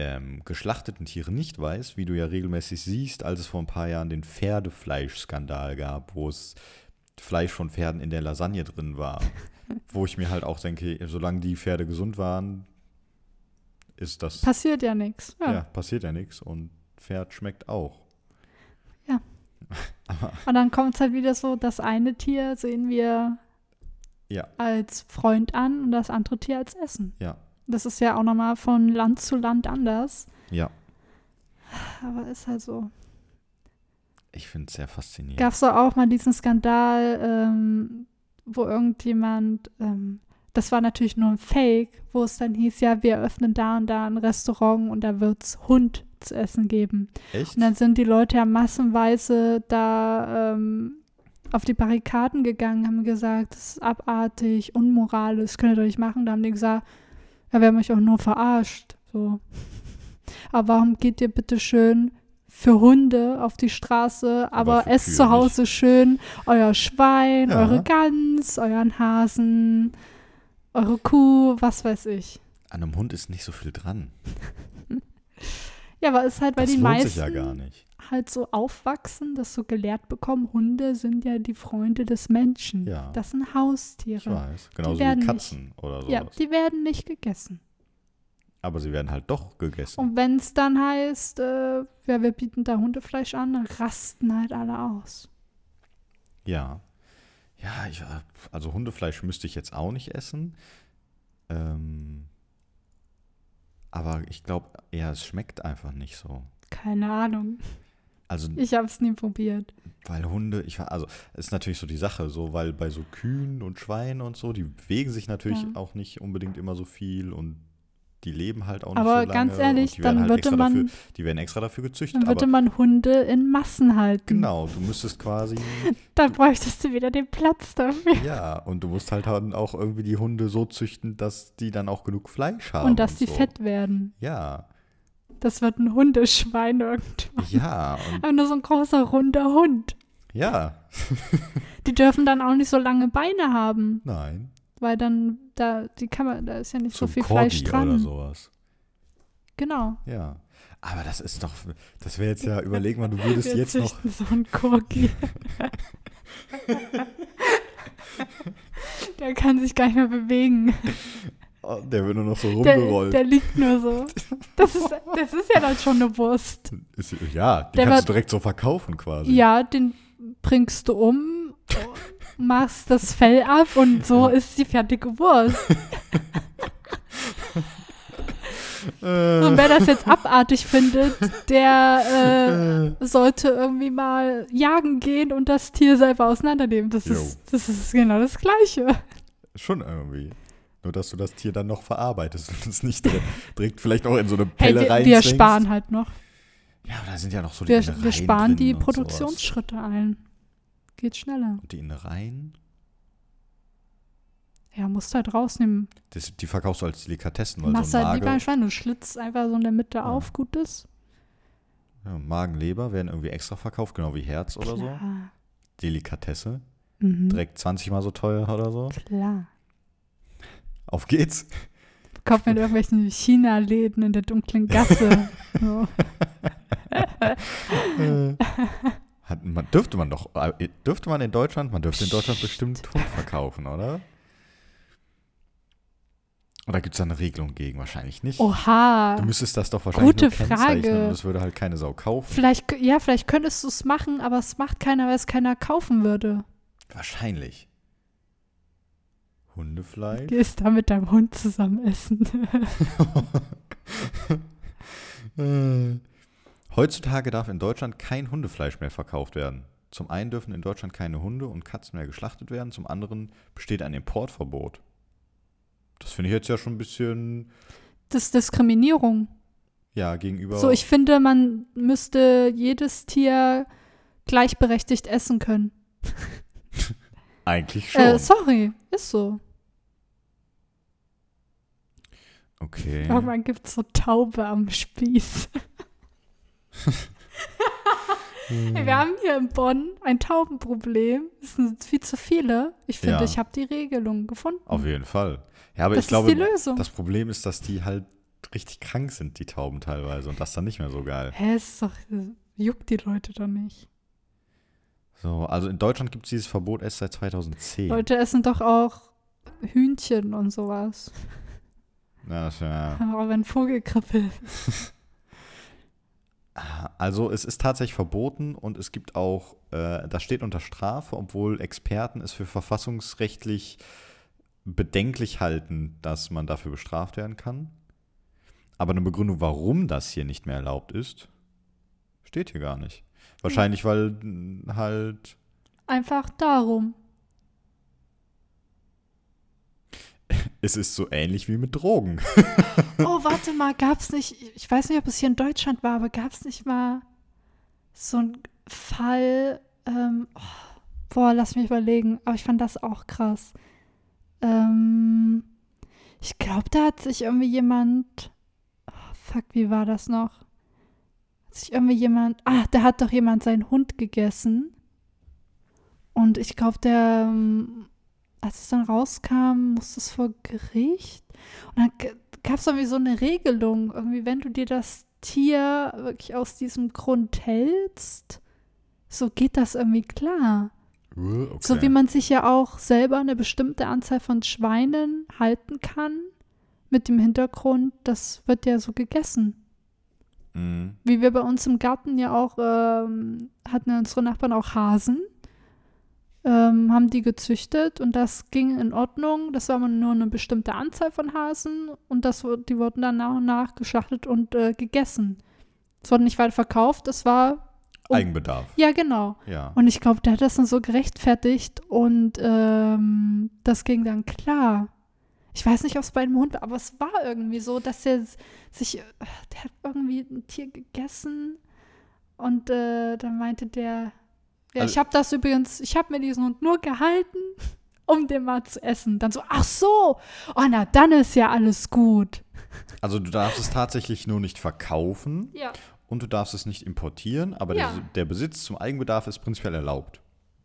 ähm, geschlachteten Tieren nicht weißt, wie du ja regelmäßig siehst, als es vor ein paar Jahren den Pferdefleischskandal gab, wo es Fleisch von Pferden in der Lasagne drin war. wo ich mir halt auch denke, solange die Pferde gesund waren, ist das Passiert ja nichts. Ja. ja, passiert ja nichts und Pferd schmeckt auch. Und dann kommt es halt wieder so, das eine Tier sehen wir Ja, als Freund an und das andere Tier als Essen. ja. Das ist ja auch nochmal von Land zu Land anders. Ja, Aber ist halt so. ich finde es sehr faszinierend. Gab es auch mal diesen Skandal, ähm, wo irgendjemand, ähm, das war natürlich nur ein Fake, wo es dann hieß, ja, wir öffnen da und da ein Restaurant und da wird es Hund zu essen geben. Echt? Und dann sind die Leute ja massenweise da ähm, auf die Barrikaden gegangen, haben gesagt, das ist abartig, unmoralisch, könnt ihr doch nicht machen. Da haben die gesagt, ja, wir haben euch auch nur verarscht. So. Aber warum geht ihr bitte schön für Hunde auf die Straße, aber, für esst zu Hause schön euer Schwein, Ja. eure Gans, euren Hasen, eure Kuh, was weiß ich. An einem Hund ist nicht so viel dran. Ja, aber es ist halt bei das den lohnt meisten sich ja gar nicht. Halt so aufwachsen, das so gelehrt bekommen, Hunde sind ja die Freunde des Menschen. Ja. Das sind Ich Haustiere. weiß. Genauso wie nicht- Katzen oder sowas. Ja, die werden nicht gegessen. Aber sie werden halt doch gegessen. Und wenn es dann heißt, äh, ja, wir bieten da Hundefleisch an, dann rasten halt alle aus. Ja. Ja, ich, also Hundefleisch müsste ich jetzt auch nicht essen. Ähm, aber ich glaube, ja, es schmeckt einfach nicht so. Keine Ahnung. Also, Ich habe es nie probiert. weil Hunde, ich war- also, es ist natürlich so die Sache, so, weil bei so Kühen und Schweinen und so, die bewegen sich natürlich Ja. auch nicht unbedingt immer so viel und die leben halt auch nicht Aber so lange. ganz ehrlich, und die werden dann halt würde extra man, Dafür, die werden extra dafür gezüchtet, dann würde aber man Hunde in Massen halten. genau, du müsstest quasi Dann bräuchtest du wieder den Platz dafür. Ja, und du musst halt dann auch irgendwie die Hunde so züchten, dass die dann auch genug Fleisch haben. Und dass die so. fett werden. Ja, Das wird ein Hundeschwein irgendwann. ja, und Aber nur so ein großer, runder Hund. ja, Die dürfen dann auch nicht so lange Beine haben, nein. weil dann da die kann man, da ist ja nicht so, ein viel Fleisch Corgi dran. oder sowas. Genau. Ja. Aber das ist doch, das wäre jetzt ja, überleg mal, du würdest Wir jetzt noch, so ein Corgi. der kann sich gar nicht mehr bewegen. oh, der wird nur noch so Der, rumgerollt. der liegt nur so. Das ist, das ist ja dann schon eine Wurst. ist, ja, die Der kannst wird- du direkt so verkaufen quasi. Ja, den bringst du um, machst das Fell ab und so ist die fertige Wurst. Und wer das jetzt abartig findet, der äh, sollte irgendwie mal jagen gehen und das Tier selber auseinandernehmen. Das, Jo. ist, das ist genau das Gleiche. schon irgendwie. Nur, dass du das Tier dann noch verarbeitest und es nicht direkt, vielleicht auch in so eine Hey, Pelle wir, wir reinzwingst. sparen halt noch. Ja, aber da sind ja noch so die Wir, Innereien wir sparen die und sowas. Produktionsschritte ein. Geht schneller. Und die Innereien, Ja, musst halt rausnehmen. das, die verkaufst du als Delikatessen, weil Machst so halt lieber ein Schwein. Du schlitzt einfach so in der Mitte Ja. auf, gut ist. ja, Magen, Leber werden irgendwie extra verkauft, genau wie Herz oder so. Klar. Delikatesse, Mhm. direkt 20 mal so teuer oder so. Klar. Auf geht's. Kauft man in irgendwelchen China-Läden in der dunklen Gasse. so. Hat, man, dürfte man doch, äh, dürfte man in Deutschland, man dürfte in Deutschland bestimmt Hund verkaufen, oder? Oder gibt es da eine Regelung gegen? Wahrscheinlich nicht. Oha. Du müsstest das doch wahrscheinlich Gute Frage. und das würde halt keine Sau kaufen. Vielleicht, ja, vielleicht könntest du es machen, aber es macht keiner, weil es keiner kaufen würde. Wahrscheinlich. Hundefleisch? Gehst da mit deinem Hund zusammen essen. Äh. Heutzutage darf in Deutschland kein Hundefleisch mehr verkauft werden. Zum einen dürfen in Deutschland keine Hunde und Katzen mehr geschlachtet werden, zum anderen besteht ein Importverbot. Das finde ich jetzt ja schon ein bisschen, Das ist Diskriminierung. ja, gegenüber. So, ich finde, man müsste jedes Tier gleichberechtigt essen können. eigentlich schon. Äh, sorry, ist so. Okay. Irgendwann gibt es so Taube am Spieß. Wir haben hier in Bonn ein Taubenproblem. Es sind viel zu viele. Ich finde, Ja. ich habe die Regelung gefunden. Auf jeden Fall. Ja, aber das ich glaube, ist die Lösung. das Problem ist, dass die halt richtig krank sind, die Tauben teilweise. Und das dann nicht mehr so geil. Hä, ist doch, juckt die Leute doch nicht. So, also in Deutschland gibt es dieses Verbot erst seit 2010. Leute essen doch auch Hühnchen und sowas. Das, ja. Aber wenn Vogelgrippe ist. Also es ist tatsächlich verboten und es gibt auch, äh, das steht unter Strafe, obwohl Experten es für verfassungsrechtlich bedenklich halten, dass man dafür bestraft werden kann. Aber eine Begründung, warum das hier nicht mehr erlaubt ist, steht hier gar nicht. Wahrscheinlich, weil mm, halt. Einfach darum. Es ist so ähnlich wie mit Drogen. Oh, warte mal, gab's nicht, ich weiß nicht, ob es hier in Deutschland war, aber gab's nicht mal so einen Fall, ähm, oh, boah, lass mich überlegen, aber ich fand das auch krass. Ähm, ich glaube, da hat sich irgendwie jemand, oh, fuck, wie war das noch? Hat sich irgendwie jemand, ah, da hat doch jemand seinen Hund gegessen. Und ich glaube, der, ähm, als es dann rauskam, musste es vor Gericht. Und dann gab es irgendwie so eine Regelung, irgendwie, wenn du dir das Tier wirklich aus diesem Grund hältst, so geht das irgendwie klar. Uh, okay. So wie man sich ja auch selber eine bestimmte Anzahl von Schweinen halten kann, mit dem Hintergrund, das wird ja so gegessen. Mhm. Wie wir bei uns im Garten ja auch, ähm, hatten unsere Nachbarn auch Hasen, ähm, haben die gezüchtet und das ging in Ordnung. Das war nur eine bestimmte Anzahl von Hasen und das, die wurden dann nach und nach geschlachtet und äh, gegessen. Es wurde nicht weiter verkauft, es war, Oh. Eigenbedarf. ja genau. Ja. Und ich glaube, der hat das dann so gerechtfertigt und ähm, das ging dann klar. Ich weiß nicht, ob es bei dem Hund war, aber es war irgendwie so, dass er sich, äh, der hat irgendwie ein Tier gegessen und äh, dann meinte der, ja, Also- ich habe das übrigens, ich habe mir diesen Hund nur gehalten, um den mal zu essen. Dann so, ach so, oh na, dann ist ja alles gut. Also du darfst es tatsächlich nur nicht verkaufen Ja. und du darfst es nicht importieren, aber Ja. der, der Besitz zum Eigenbedarf ist prinzipiell erlaubt.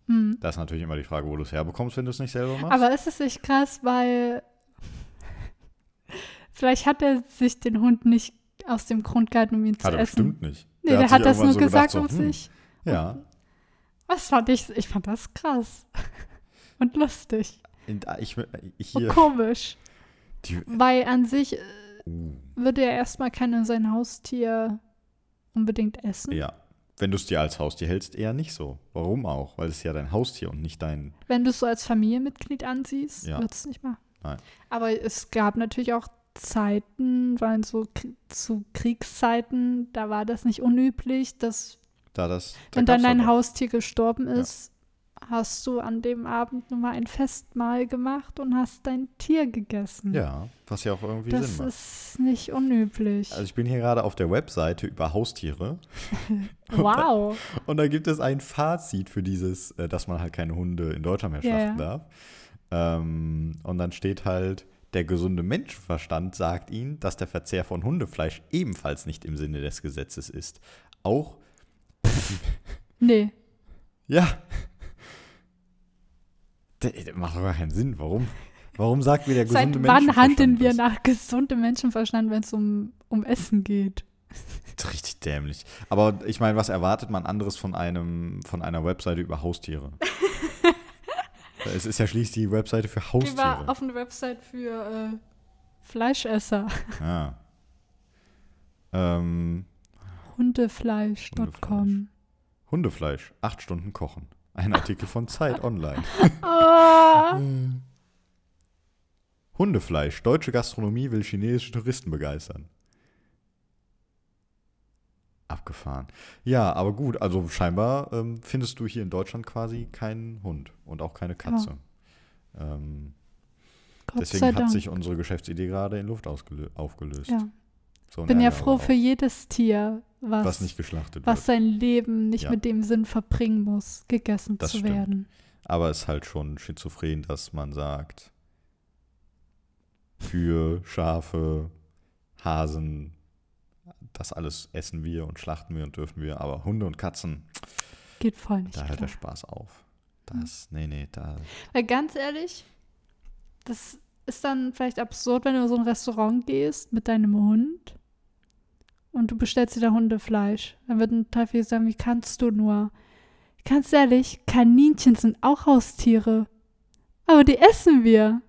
Hm. Da ist natürlich immer die Frage, wo du es herbekommst, wenn du es nicht selber machst. Aber ist es nicht krass, weil vielleicht hat er sich den Hund nicht aus dem Grund gehalten, um ihn zu hat er essen. bestimmt nicht. Nee, der, sich hat das irgendwann nur so gesagt, gedacht, um so, hm, sich. Ja. Was fand ich, ich fand das krass. Und lustig. Und, äh, Ich, ich Und komisch. die, Weil an sich äh, uh, würde er erstmal keine sein Haustier unbedingt essen. ja. Wenn du es dir als Haustier hältst, eher nicht so. Warum auch? Weil es ja dein Haustier und nicht dein. Wenn du es so als Familienmitglied ansiehst, Ja. wird es nicht machen. Nein. Aber es gab natürlich auch Zeiten, weil so zu Kriegszeiten, da war das nicht unüblich, dass Da das. Da wenn dann dein auch- Haustier gestorben ist, hast du an dem Abend nochmal ein Festmahl gemacht und hast dein Tier gegessen. Ja, was ja auch irgendwie Sinn Das macht. ist nicht unüblich. Also ich bin hier gerade auf der Webseite über Haustiere wow. und da gibt es ein Fazit für dieses, äh, dass man halt keine Hunde in Deutschland mehr Ja, schlachten ja. darf. Ähm, und dann steht halt, der gesunde Menschenverstand sagt ihnen, dass der Verzehr von Hundefleisch ebenfalls nicht im Sinne des Gesetzes ist. Auch, Nee. ja, das macht doch gar keinen Sinn. Warum? Warum sagt mir der gesunde Seit wann handeln wir nach gesundem Menschenverstand, wenn es um, um Essen geht? Das ist Richtig dämlich. Aber ich meine, was erwartet man anderes von einem von einer Webseite über Haustiere? es ist ja schließlich die Webseite für Ich war Haustiere. auf einer Website für äh, Fleischesser. Ah. Ähm, Hundefleisch.com. Hundefleisch, acht Stunden kochen. Ein Artikel von Zeit Online. Ah, Hundefleisch, deutsche Gastronomie will chinesische Touristen begeistern. Abgefahren. Ja, aber gut, also scheinbar ähm, findest du hier in Deutschland quasi keinen Hund und auch keine Katze. Ähm, Gott sei Deswegen hat Dank. sich unsere Geschäftsidee gerade in Luft aufgelöst. ja. So Bin ja froh für jedes Tier, was, was nicht geschlachtet was wird. sein Leben nicht Ja. mit dem Sinn verbringen muss, gegessen Das zu stimmt. werden. Aber es ist halt schon schizophren, dass man sagt, Kühe, Schafe, Hasen, das alles essen wir und schlachten wir und dürfen wir. Aber Hunde und Katzen, Geht voll nicht da hört klar. der Spaß auf. Das, nee, nee, da. Weil ganz ehrlich, das ist dann vielleicht absurd, wenn du in so ein Restaurant gehst mit deinem Hund und du bestellst dir da Hundefleisch. Dann wird ein Teil viele sagen, wie kannst du nur? Ganz ehrlich, Kaninchen sind auch Haustiere. Aber die essen wir.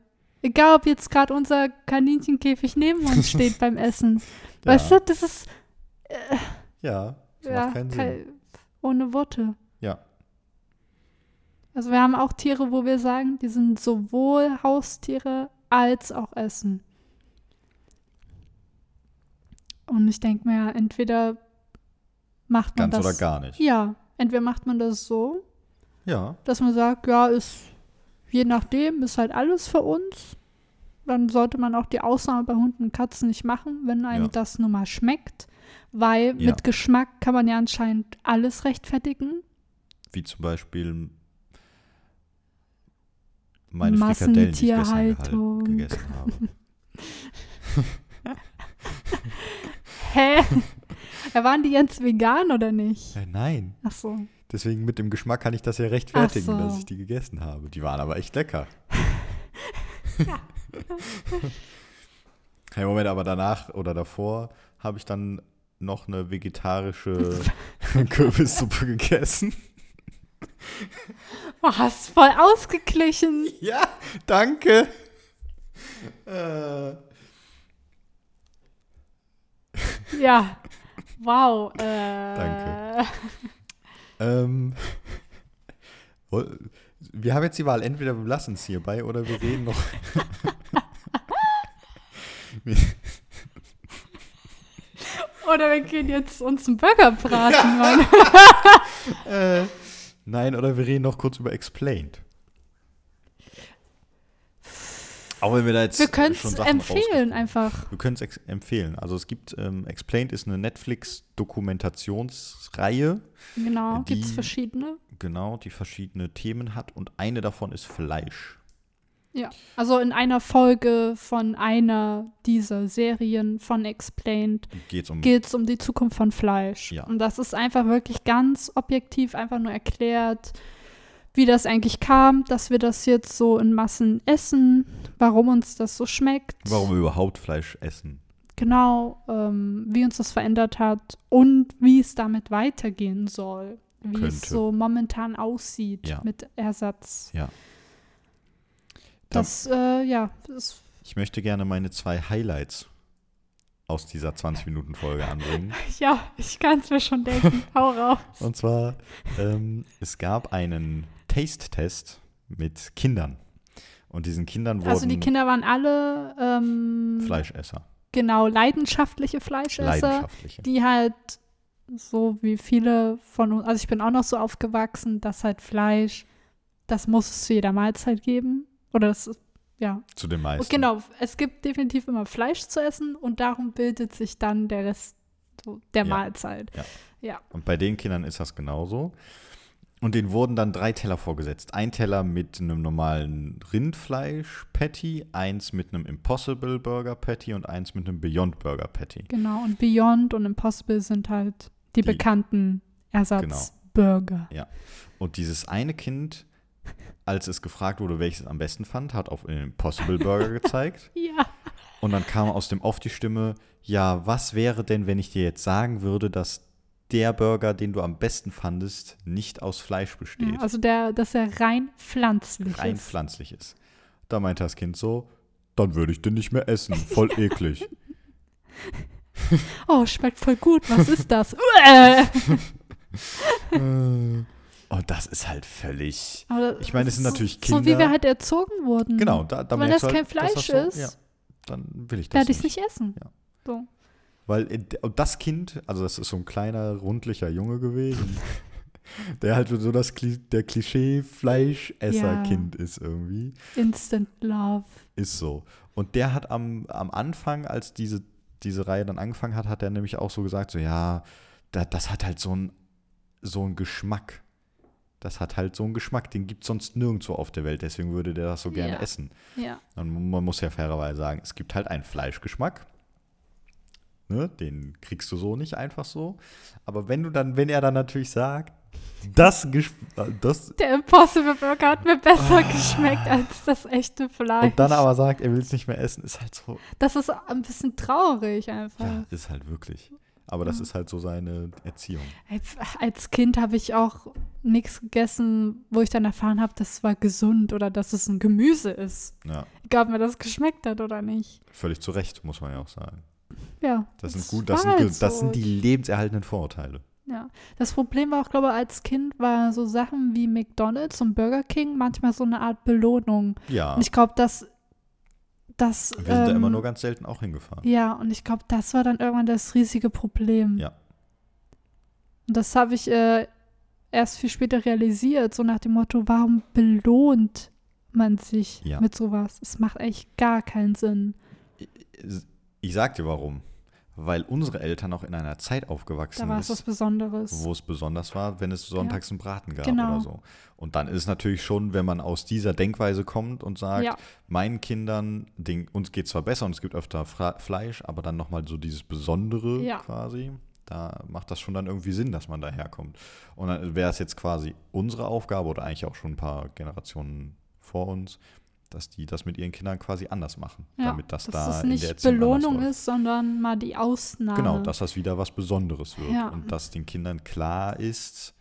Egal, ob jetzt gerade unser Kaninchenkäfig neben uns steht beim Essen. Weißt ja, du, das ist Ja, das ja, macht keinen Sinn. kei- ohne Worte. Ja. Also wir haben auch Tiere, wo wir sagen, die sind sowohl Haustiere als auch Essen. Und ich denke mir, entweder macht man Ganz das. oder gar nicht. Ja, entweder macht man das so, Ja. dass man sagt, ja, ist je nachdem, ist halt alles für uns. Dann sollte man auch die Ausnahme bei Hunden und Katzen nicht machen, wenn einem Ja. das nun mal schmeckt. Weil Ja. mit Geschmack kann man ja anscheinend alles rechtfertigen. Wie zum Beispiel meine Frikadellen, die ich gestern gegessen habe. Hä? ja, waren die jetzt vegan oder nicht? Äh, Nein, Ach so. deswegen mit dem Geschmack kann ich das ja rechtfertigen, so. dass ich die gegessen habe. Die waren aber echt lecker. Hey, Moment, aber danach oder davor habe ich dann noch eine vegetarische Kürbissuppe gegessen. Oh, hast voll ausgeglichen. Ja, danke. Äh, Ja. Wow. Äh, Danke. ähm, wir haben jetzt die Wahl, entweder wir lassen es hierbei oder wir reden noch. Oder wir gehen jetzt uns einen Burger braten, Mann. äh, nein, oder wir reden noch kurz über Explained. Auch wenn wir da jetzt Wir können es empfehlen einfach. Wir können es ex empfehlen. Also es gibt, ähm, Explained ist eine Netflix-Dokumentationsreihe, Genau, gibt es verschiedene. genau, die verschiedene Themen hat und eine davon ist Fleisch. Ja. Also in einer Folge von einer dieser Serien von Explained Geht's um geht es um die Zukunft von Fleisch. Ja. Und das ist einfach wirklich ganz objektiv, einfach nur erklärt, wie das eigentlich kam, dass wir das jetzt so in Massen essen, warum uns das so schmeckt. warum wir überhaupt Fleisch essen. Genau, ähm, wie uns das verändert hat und wie es damit weitergehen soll. Wie Könnte. es so momentan aussieht Ja. mit Ersatz. Ja. Da- Das, äh, ja, das, Ich möchte gerne meine zwei Highlights aus dieser 20-Minuten-Folge anbringen. ja, ich kann es mir schon denken. Hau raus. Und zwar, ähm, es gab einen Taste-Test mit Kindern. Und diesen Kindern wurden Also die Kinder waren alle ähm, Fleischesser, genau leidenschaftliche Fleischesser, leidenschaftliche. die halt so wie viele von uns, also ich bin auch noch so aufgewachsen, dass halt Fleisch, das muss es zu jeder Mahlzeit geben. Oder das ist, ja. Zu den meisten. Und genau, es gibt definitiv immer Fleisch zu essen und darum bildet sich dann der Rest der Ja. Mahlzeit. Und bei den Kindern ist das genauso. Und denen wurden dann drei Teller vorgesetzt. Ein Teller mit einem normalen Rindfleisch-Patty, eins mit einem Impossible Burger Patty und eins mit einem Beyond Burger Patty. Genau, und Beyond und Impossible sind halt die, Die- Genau. bekannten Ersatzburger. Und dieses eine Kind, als es gefragt wurde, welches am besten fand, hat auf den Impossible Burger gezeigt. Ja. Und dann kam aus dem Off die Stimme, ja, was wäre denn, wenn ich dir jetzt sagen würde, dass der Burger, den du am besten fandest, nicht aus Fleisch besteht, ja also der, dass er rein pflanzlich rein ist. pflanzlich ist. Da meinte das Kind so, dann würde ich den nicht mehr essen, voll eklig. Oh, schmeckt voll gut. Was ist das? Und das ist halt völlig, Aber Ich meine, es sind so- natürlich So wie Kinder. wir halt erzogen wurden. genau, da, da Wenn das halt, kein Fleisch das so, ist, ja, dann will ich das werde ich es nicht. nicht essen. Ja. So. Weil äh, das Kind, also das ist so ein kleiner, rundlicher Junge gewesen, der halt so das Kli der Klischee-Fleischesser-Kind ist irgendwie. Instant Love. Ist so. Und der hat am, am Anfang, als diese, diese Reihe dann angefangen hat, hat er nämlich auch so gesagt, so ja, da, das hat halt so ein so einen Geschmack. Das hat halt so einen Geschmack, den gibt es sonst nirgendwo auf der Welt, deswegen würde der das so gerne Ja. essen. Ja. Und man muss ja fairerweise sagen, es gibt halt einen Fleischgeschmack. Ne, den kriegst du so nicht einfach so. Aber wenn du dann, wenn er dann natürlich sagt, das, Gesch das Der Impossible Burger hat mir besser Ah. geschmeckt als das echte Fleisch. und dann aber sagt, er will es nicht mehr essen, ist halt so, das ist ein bisschen traurig einfach. ja, ist halt wirklich. Aber das ist halt so seine Erziehung. Ey, Als Kind habe ich auch nichts gegessen, wo ich dann erfahren habe, das war gesund oder dass es ein Gemüse ist. Ja, Egal, ob mir das geschmeckt hat oder nicht. völlig zu Recht, muss man ja auch sagen. Ja. Das sind es gut, das sind, halt das so. sind die lebenserhaltenden Vorurteile. Ja. Das Problem war auch, glaube ich, als Kind war so Sachen wie McDonalds und Burger King manchmal so eine Art Belohnung. Ja. Und ich glaube, dass das. Wir sind da immer ähm, nur ganz selten auch hingefahren. Ja, und ich glaube, das war dann irgendwann das riesige Problem. Ja. Und das habe ich äh, erst viel später realisiert, so nach dem Motto, warum belohnt man sich Ja. mit sowas? Es macht echt gar keinen Sinn. Ich sag dir warum. Weil unsere Eltern auch in einer Zeit aufgewachsen Da war es was Besonderes. wo es besonders war, wenn es sonntags einen Braten gab Genau. oder so. Und dann ist es natürlich schon, wenn man aus dieser Denkweise kommt und sagt, Ja. meinen Kindern, den, uns geht zwar besser und es gibt öfter Fra Fleisch, aber dann nochmal so dieses Besondere Ja. quasi, da macht das schon dann irgendwie Sinn, dass man daherkommt. Und dann wäre es jetzt quasi unsere Aufgabe oder eigentlich auch schon ein paar Generationen vor uns, dass die das mit ihren Kindern quasi anders machen, Ja, damit das dass da es in nicht der Erziehung Belohnung ist, sondern mal die Ausnahme. Genau, dass das wieder was Besonderes wird Ja. und dass den Kindern klar ist,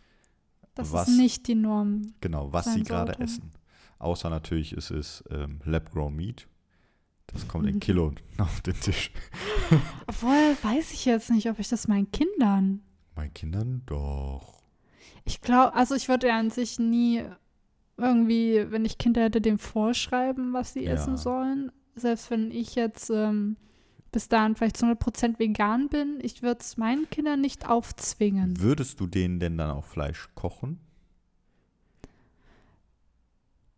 das was- ist nicht die Norm. genau, was sie gerade sollte. essen. Außer natürlich ist es ähm, Lab-Grown Meat. Das kommt Mhm. in Kilo auf den Tisch. Obwohl, weiß ich jetzt nicht, ob ich das meinen Kindern. Meinen Kindern doch. Ich glaube, also ich würde ja an sich nie irgendwie, wenn ich Kinder hätte, dem vorschreiben, was sie Ja. essen sollen. Selbst wenn ich jetzt ähm, bis dahin vielleicht zu 100% vegan bin, ich würde es meinen Kindern nicht aufzwingen. Würdest du denen denn dann auch Fleisch kochen?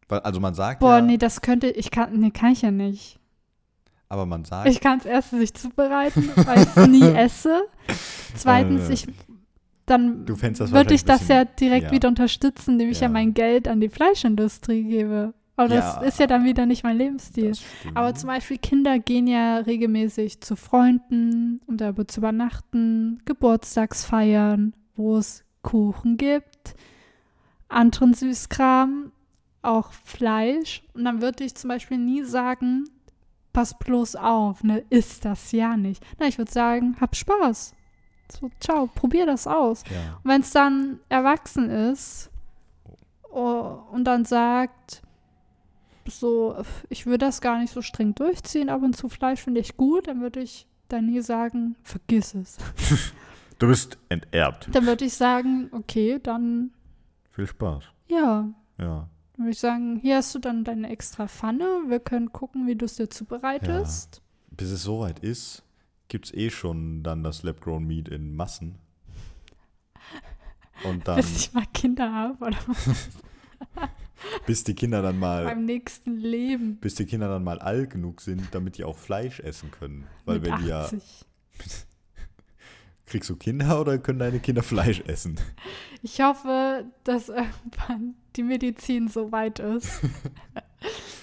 Weil, also man sagt Boah, ja, nee, das könnte, ich kann, nee, kann ich ja nicht. aber man sagt, Ich kann es erstens nicht zubereiten, weil ich es nie esse. Zweitens, Äh, ich, dann würde ich das ja direkt ja. wieder unterstützen, indem ich ja. Mein Geld an die Fleischindustrie gebe. Aber das Ja. ist ja dann wieder nicht mein Lebensstil. Aber zum Beispiel Kinder gehen ja regelmäßig zu Freunden, um da zu übernachten, Geburtstagsfeiern, wo es Kuchen gibt, anderen Süßkram, auch Fleisch. Und dann würde ich zum Beispiel nie sagen, pass bloß auf, ne, isst das ja nicht. Na, ich würde sagen, hab Spaß. So, ciao, probier das aus. ja. Und wenn es dann erwachsen ist oh, und dann sagt, so, ich würde das gar nicht so streng durchziehen, ab und zu Fleisch finde ich gut, dann würde ich dann nie sagen, vergiss es. Du bist enterbt. Dann würde ich sagen, okay, dann Viel Spaß. ja. Ja. Dann würde ich sagen, hier hast du dann deine extra Pfanne, wir können gucken, wie du es dir zubereitest. Bis es soweit ist, gibt es eh schon dann das Lab-Grown Meat in Massen. Und dann, Bis ich mal Kinder habe oder bis die Kinder dann mal, beim nächsten Leben. bis die Kinder dann mal alt genug sind, damit die auch Fleisch essen können. Weil mit wenn die ja, 80. kriegst du Kinder oder können deine Kinder Fleisch essen? Ich hoffe, dass irgendwann die Medizin so weit ist,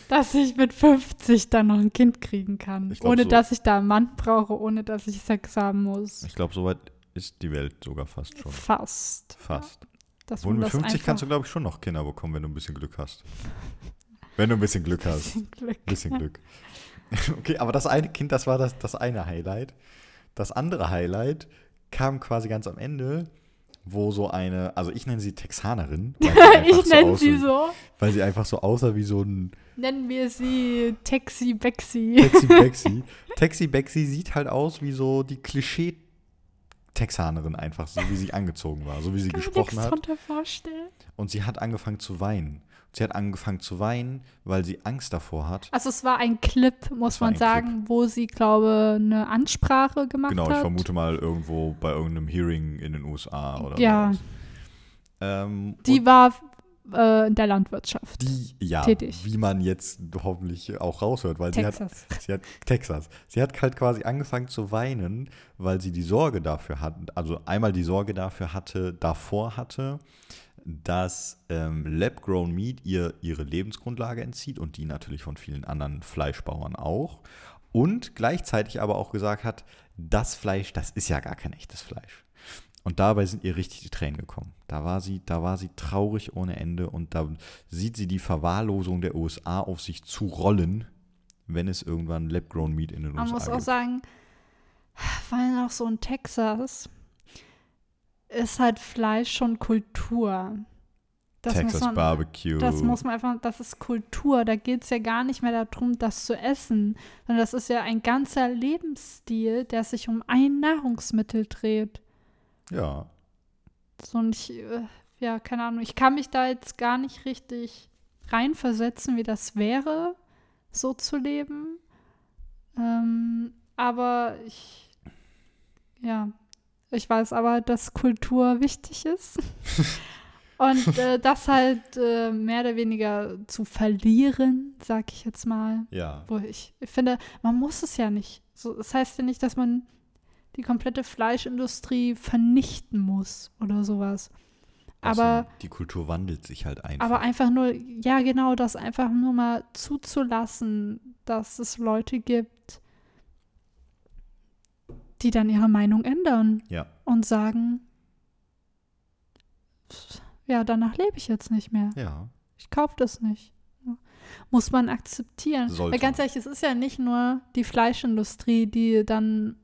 dass ich mit 50 dann noch ein Kind kriegen kann. Glaub, ohne so- dass ich da einen Mann brauche, ohne dass ich Sex haben muss. Ich glaube, soweit ist die Welt sogar fast schon. Fast. Fast. Obwohl man mit das 50 einfach kannst du, glaube ich, schon noch Kinder bekommen, wenn du ein bisschen Glück hast. Wenn du ein bisschen Glück hast. bisschen Glück. Bisschen Glück. Okay, aber das eine Kind, das war das, das eine Highlight. Das andere Highlight kam quasi ganz am Ende, wo so eine, also ich nenne sie Texanerin. ich nenne aussah- sie so. Weil sie einfach so aussah wie so ein Nennen wir sie Taxi Bexi. Taxi Bexi. Taxi Bexi sieht halt aus wie so die Klischee Texanerin einfach, so wie sie angezogen war, so wie sie Kann gesprochen hat. Und sie hat angefangen zu weinen. Sie hat angefangen zu weinen, weil sie Angst davor hat. Also es war ein Clip, muss man sagen, wo sie, glaube eine Ansprache gemacht Genau, hat. ich vermute mal irgendwo bei irgendeinem Hearing in den USA oder Ja. sowas. Ähm, Die war äh, in der Landwirtschaft. die, ja, tätig. wie man jetzt hoffentlich auch raushört, weil sie hat, Texas. sie hat Texas. Sie hat halt quasi angefangen zu weinen, weil sie die Sorge dafür hat, also einmal die Sorge dafür hatte, davor hatte, dass ähm, Lab-Grown Meat ihr ihre Lebensgrundlage entzieht und die natürlich von vielen anderen Fleischbauern auch. Und gleichzeitig aber auch gesagt hat, das Fleisch, das ist ja gar kein echtes Fleisch. Und dabei sind ihr richtig die Tränen gekommen. Da war sie, da war sie traurig ohne Ende und da sieht sie die Verwahrlosung der USA auf sich zu rollen, wenn es irgendwann Lab-Grown Meat in den Man USA muss auch gibt. sagen, weil auch so in Texas ist halt Fleisch schon Kultur. Das Texas man, Barbecue. Das muss man einfach, das ist Kultur. Da geht es ja gar nicht mehr darum, das zu essen, sondern das ist ja ein ganzer Lebensstil, der sich um ein Nahrungsmittel dreht. ja. So und ich, äh, ja, keine Ahnung, ich kann mich da jetzt gar nicht richtig reinversetzen, wie das wäre, so zu leben. Ähm, aber ich, ja, ich weiß aber, dass Kultur wichtig ist. Und äh, das halt äh, mehr oder weniger zu verlieren, sag ich jetzt mal. Ja. Wo ich, ich finde, man muss es ja nicht. So, das heißt ja nicht, dass man die komplette Fleischindustrie vernichten muss oder sowas. Aber, Also, die Kultur wandelt sich halt einfach. aber einfach nur, ja genau, das einfach nur mal zuzulassen, dass es Leute gibt, die dann ihre Meinung ändern ja. und sagen, ja, danach lebe ich jetzt nicht mehr. Ja. Ich kaufe das nicht. Muss man akzeptieren. Sollte Weil ganz ehrlich, es ist ja nicht nur die Fleischindustrie, die dann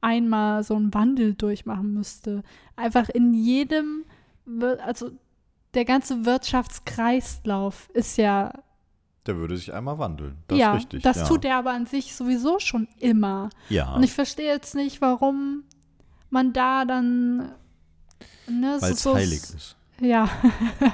einmal so einen Wandel durchmachen müsste. Einfach in jedem, also der ganze Wirtschaftskreislauf ist ja, Der würde sich einmal wandeln. Das ja, ist richtig. das ja. tut er aber an sich sowieso schon immer. Ja. Und ich verstehe jetzt nicht, warum man da dann, ne, Weil es so, heilig ist. Ja,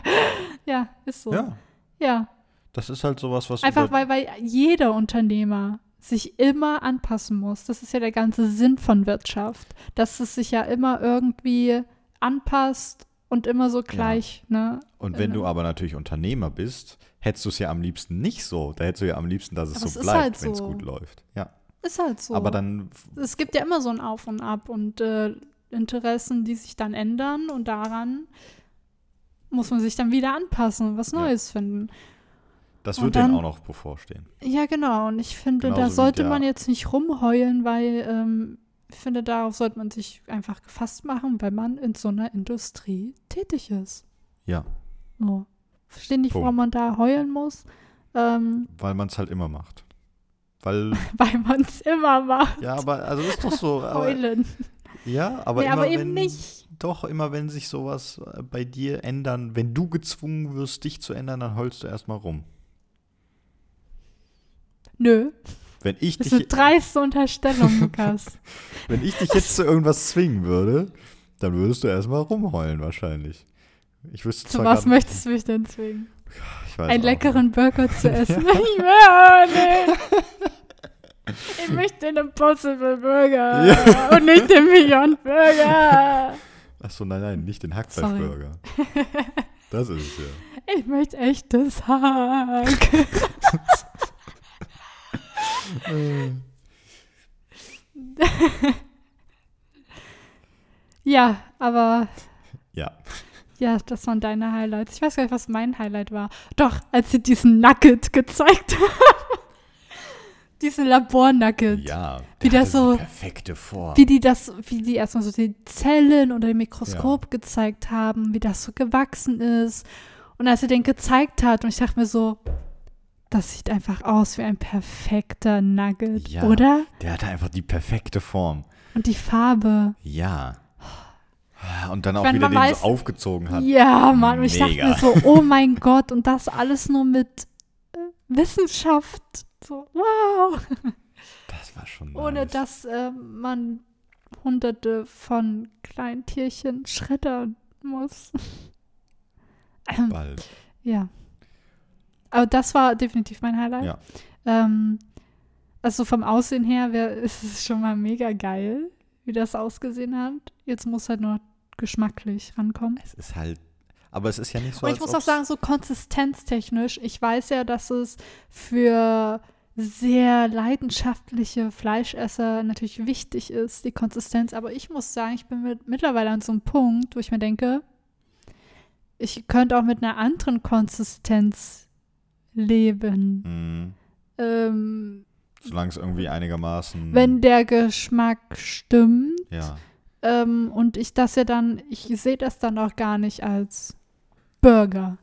ja, ist so. Ja. ja. Das ist halt sowas, was. Einfach weil, weil jeder Unternehmer sich immer anpassen muss. Das ist ja der ganze Sinn von Wirtschaft. Dass es sich ja immer irgendwie anpasst und immer so gleich, ne? Und wenn äh, du aber natürlich Unternehmer bist, hättest du es ja am liebsten nicht so. Da hättest du ja am liebsten, dass es Aber so es bleibt, halt wenn es so. gut läuft. Ja. Ist halt so. Aber dann, es gibt ja immer so ein Auf und Ab und äh, Interessen, die sich dann ändern und daran muss man sich dann wieder anpassen und was Ja. Neues finden. das wird denen dann- auch noch bevorstehen. Ja, genau. Und ich finde, Genauso da sollte man jetzt nicht rumheulen, weil ähm, ich finde, darauf sollte man sich einfach gefasst machen, weil man in so einer Industrie tätig ist. Ja. So. Verstehe nicht, Punkt. warum man da heulen muss, ähm, Weil man es halt immer macht. Weil, weil man es immer macht. ja, aber, also ist doch so. Aber, Heulen. ja, aber, nee, immer, aber eben wenn, nicht. Doch, immer wenn sich sowas äh, bei dir ändern, wenn du gezwungen wirst, dich zu ändern, dann heulst du erstmal rum. Nö. Wenn ich, Das ist eine dich, dreiste Unterstellung, Lukas. wenn ich dich jetzt zu irgendwas zwingen würde, dann würdest du erstmal rumheulen wahrscheinlich. Ich wüsste Zu was möchtest du mich denn zwingen? ich weiß Einen leckeren Burger zu essen? Ich will nicht. Ich möchte den Impossible Burger Ja. und nicht den Beyond Burger. Achso, nein, nein, nicht den Hackfleischburger. Das ist es ja. Ich möchte echtes Hack. ja, aber Ja. ja, das waren deine Highlights. Ich weiß gar nicht, was mein Highlight war. Doch, als sie diesen Nugget gezeigt haben. diesen Labor-Nugget. Ja. Wie das so- die perfekte Form. Wie die das, wie die erstmal so die Zellen unter dem Mikroskop gezeigt haben, wie das so gewachsen ist. Und als er den gezeigt hat, und ich dachte mir so, das sieht einfach aus wie ein perfekter Nugget, Ja. oder? Der hatte einfach die perfekte Form. Und die Farbe. Ja. Und dann auch meine, wieder den weiß- so aufgezogen hat. Ja, Mann, und ich dachte mir so, oh mein Gott, und das alles nur mit äh, Wissenschaft. So, wow. Das war schon Ohne nice. dass äh, man hunderte von kleinen Tierchen schreddern muss. Ähm, Bald. ja. Aber das war definitiv mein Highlight. Ja. Ähm, also vom Aussehen her wär, ist es schon mal mega geil, wie das ausgesehen hat. Jetzt muss halt nur geschmacklich rankommen. Es ist halt. Aber es ist ja nicht so. Und ich muss auch sagen, so konsistenztechnisch, ich weiß ja, dass es für sehr leidenschaftliche Fleischesser natürlich wichtig ist, die Konsistenz. Aber ich muss sagen, ich bin mit, mittlerweile an so einem Punkt, wo ich mir denke, ich könnte auch mit einer anderen Konsistenz leben. Mhm. Ähm, Solange es irgendwie einigermaßen. wenn der Geschmack stimmt Ja. ähm, und ich das ja dann, ich sehe das dann auch gar nicht als Burger.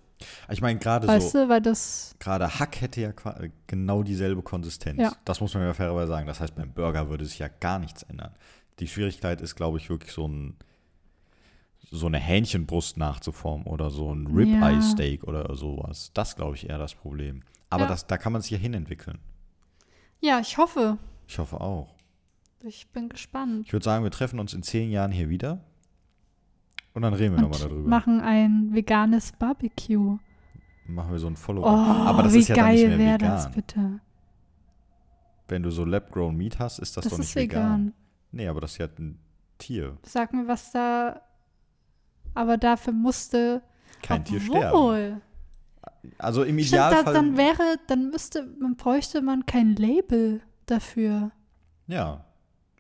Ich meine, gerade Weißt so. du, weil das Gerade Hack hätte ja qua- genau dieselbe Konsistenz. Ja. Das muss man ja fairerweise sagen. Das heißt, beim Burger würde sich ja gar nichts ändern. Die Schwierigkeit ist, glaube ich, wirklich so ein so eine Hähnchenbrust nachzuformen oder so ein Ribeye Ja. Steak oder sowas. Das glaube ich eher das Problem. Aber Ja. das, da kann man sich ja hinentwickeln. Ja, ich hoffe. Ich hoffe auch. Ich bin gespannt. Ich würde sagen, wir treffen uns in zehn Jahren hier wieder. Und dann reden wir nochmal darüber. machen ein veganes Barbecue. Machen wir so ein Follow-up. Oh, Aber das wie ist ja dann nicht geil mehr wäre vegan. das bitte? Wenn du so Lab-Grown Meat hast, ist das, Das, doch nicht ist vegan. Nee, aber das ist ja ein Tier. Sag mir, was da. Aber dafür musste. Kein Tier sterben. Also im Stimmt, Idealfall. dann wäre, dann müsste, man bräuchte man kein Label dafür. ja,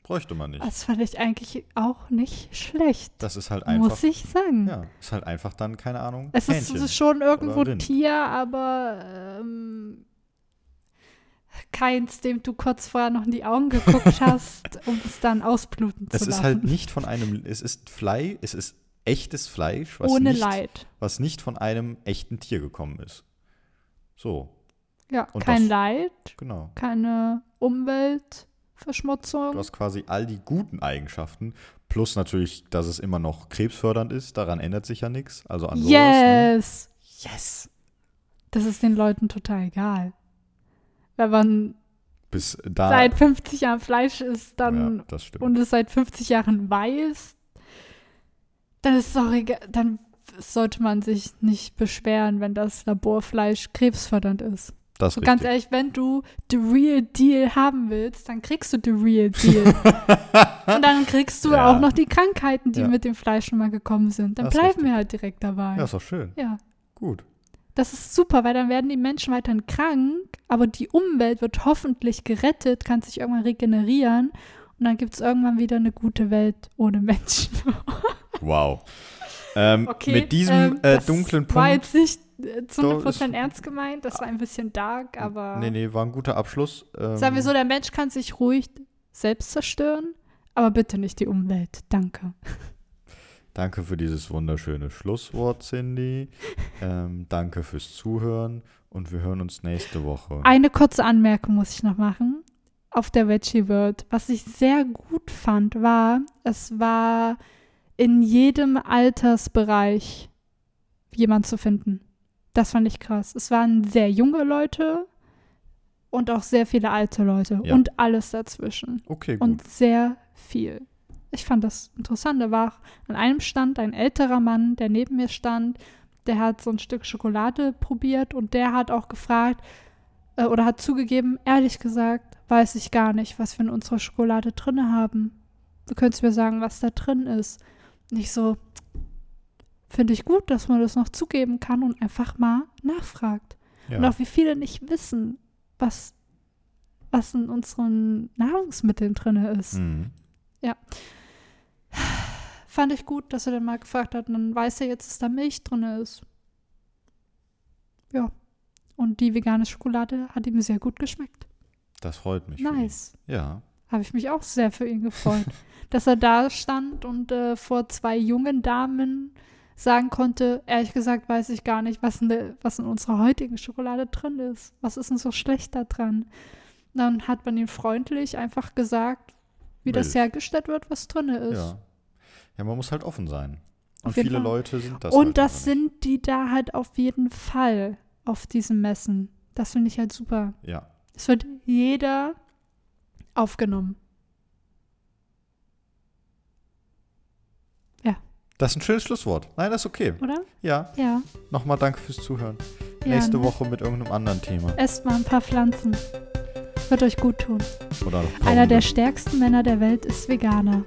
bräuchte man nicht. Das fand ich eigentlich auch nicht schlecht. Das ist halt einfach. Muss ich sagen. Ja, ist halt einfach dann, keine Ahnung. Es ist, es ist schon irgendwo Rind. Tier, aber ähm, keins, dem du kurz vorher noch in die Augen geguckt hast, um es dann ausbluten zu Es lassen. ist halt nicht von einem, es ist Fleisch, es ist echtes Fleisch, was, Ohne nicht, Leid. was nicht von einem echten Tier gekommen ist. So, Ja, Und kein das- Leid, genau. keine Umweltverschmutzung. Du hast quasi all die guten Eigenschaften, plus natürlich, dass es immer noch krebsfördernd ist, daran ändert sich ja nichts. Also an sowas, ne? yes! Yes! Das ist den Leuten total egal. Wenn man Bis da. seit 50 Jahren Fleisch isst dann ja, und es seit 50 Jahren weiß, dann ist es auch egal, dann sollte man sich nicht beschweren, wenn das Laborfleisch krebsfördernd ist. das ist ganz ehrlich, wenn du the real deal haben willst, dann kriegst du the real deal. und dann kriegst du Ja. auch noch die Krankheiten, die Ja. mit dem Fleisch schon mal gekommen sind. Dann Das bleiben wir halt direkt dabei. Ja, ist doch schön. ja. Gut. Das ist super, weil dann werden die Menschen weiterhin krank, aber die Umwelt wird hoffentlich gerettet, kann sich irgendwann regenerieren und dann gibt es irgendwann wieder eine gute Welt ohne Menschen. Wow. Ähm, mit diesem ähm, äh, das dunklen War Punkt. jetzt nicht äh, zu Doch, 100% ist- ernst gemeint, das war ein bisschen dark, aber Nee, nee, war ein guter Abschluss. Ähm, sagen wir so, der Mensch kann sich ruhig selbst zerstören, aber bitte nicht die Umwelt. Danke. Danke für dieses wunderschöne Schlusswort, Cindy. ähm, danke fürs Zuhören und wir hören uns nächste Woche. Eine kurze Anmerkung muss ich noch machen auf der Veggie World. Was ich sehr gut fand, war, es war in jedem Altersbereich jemand zu finden. Das fand ich krass. Es waren sehr junge Leute und auch sehr viele alte Leute Ja. und alles dazwischen. Okay, gut. Und sehr viel. Ich fand das interessant. Da war an einem Stand ein älterer Mann, der neben mir stand, der hat so ein Stück Schokolade probiert und der hat auch gefragt äh, oder hat zugegeben, ehrlich gesagt, weiß ich gar nicht, was wir in unserer Schokolade drin haben. Du könntest mir sagen, was da drin ist. Nicht so, finde ich gut, dass man das noch zugeben kann und einfach mal nachfragt. Und ja. auch wie viele nicht wissen, was, was in unseren Nahrungsmitteln drin ist. Mhm. Fand ich gut, dass er dann mal gefragt hat. Und dann weiß er jetzt, dass da Milch drin ist. Ja. Und die vegane Schokolade hat ihm sehr gut geschmeckt. Das freut mich. Nice. Ja. Habe ich mich auch sehr für ihn gefreut. dass er da stand und äh, vor zwei jungen Damen sagen konnte, ehrlich gesagt weiß ich gar nicht, was in, der, was in unserer heutigen Schokolade drin ist. Was ist denn so schlecht da dran? Dann hat man ihm freundlich einfach gesagt, wie das Milch. hergestellt wird, was drin ist. Ja. Ja, man muss halt offen sein. Und viele Fall. Leute sind das. Und halt das sind die da halt auf jeden Fall auf diesem Messen. Das finde ich halt super. Ja. Es wird jeder aufgenommen. Das ist ein schönes Schlusswort. Nein, das ist okay. Oder? Ja. Ja. Nochmal danke fürs Zuhören. Ja, Nächste ne? Woche mit irgendeinem anderen Thema. Esst mal ein paar Pflanzen. Wird euch gut tun. Oder Einer der stärksten Männer der Welt ist Veganer.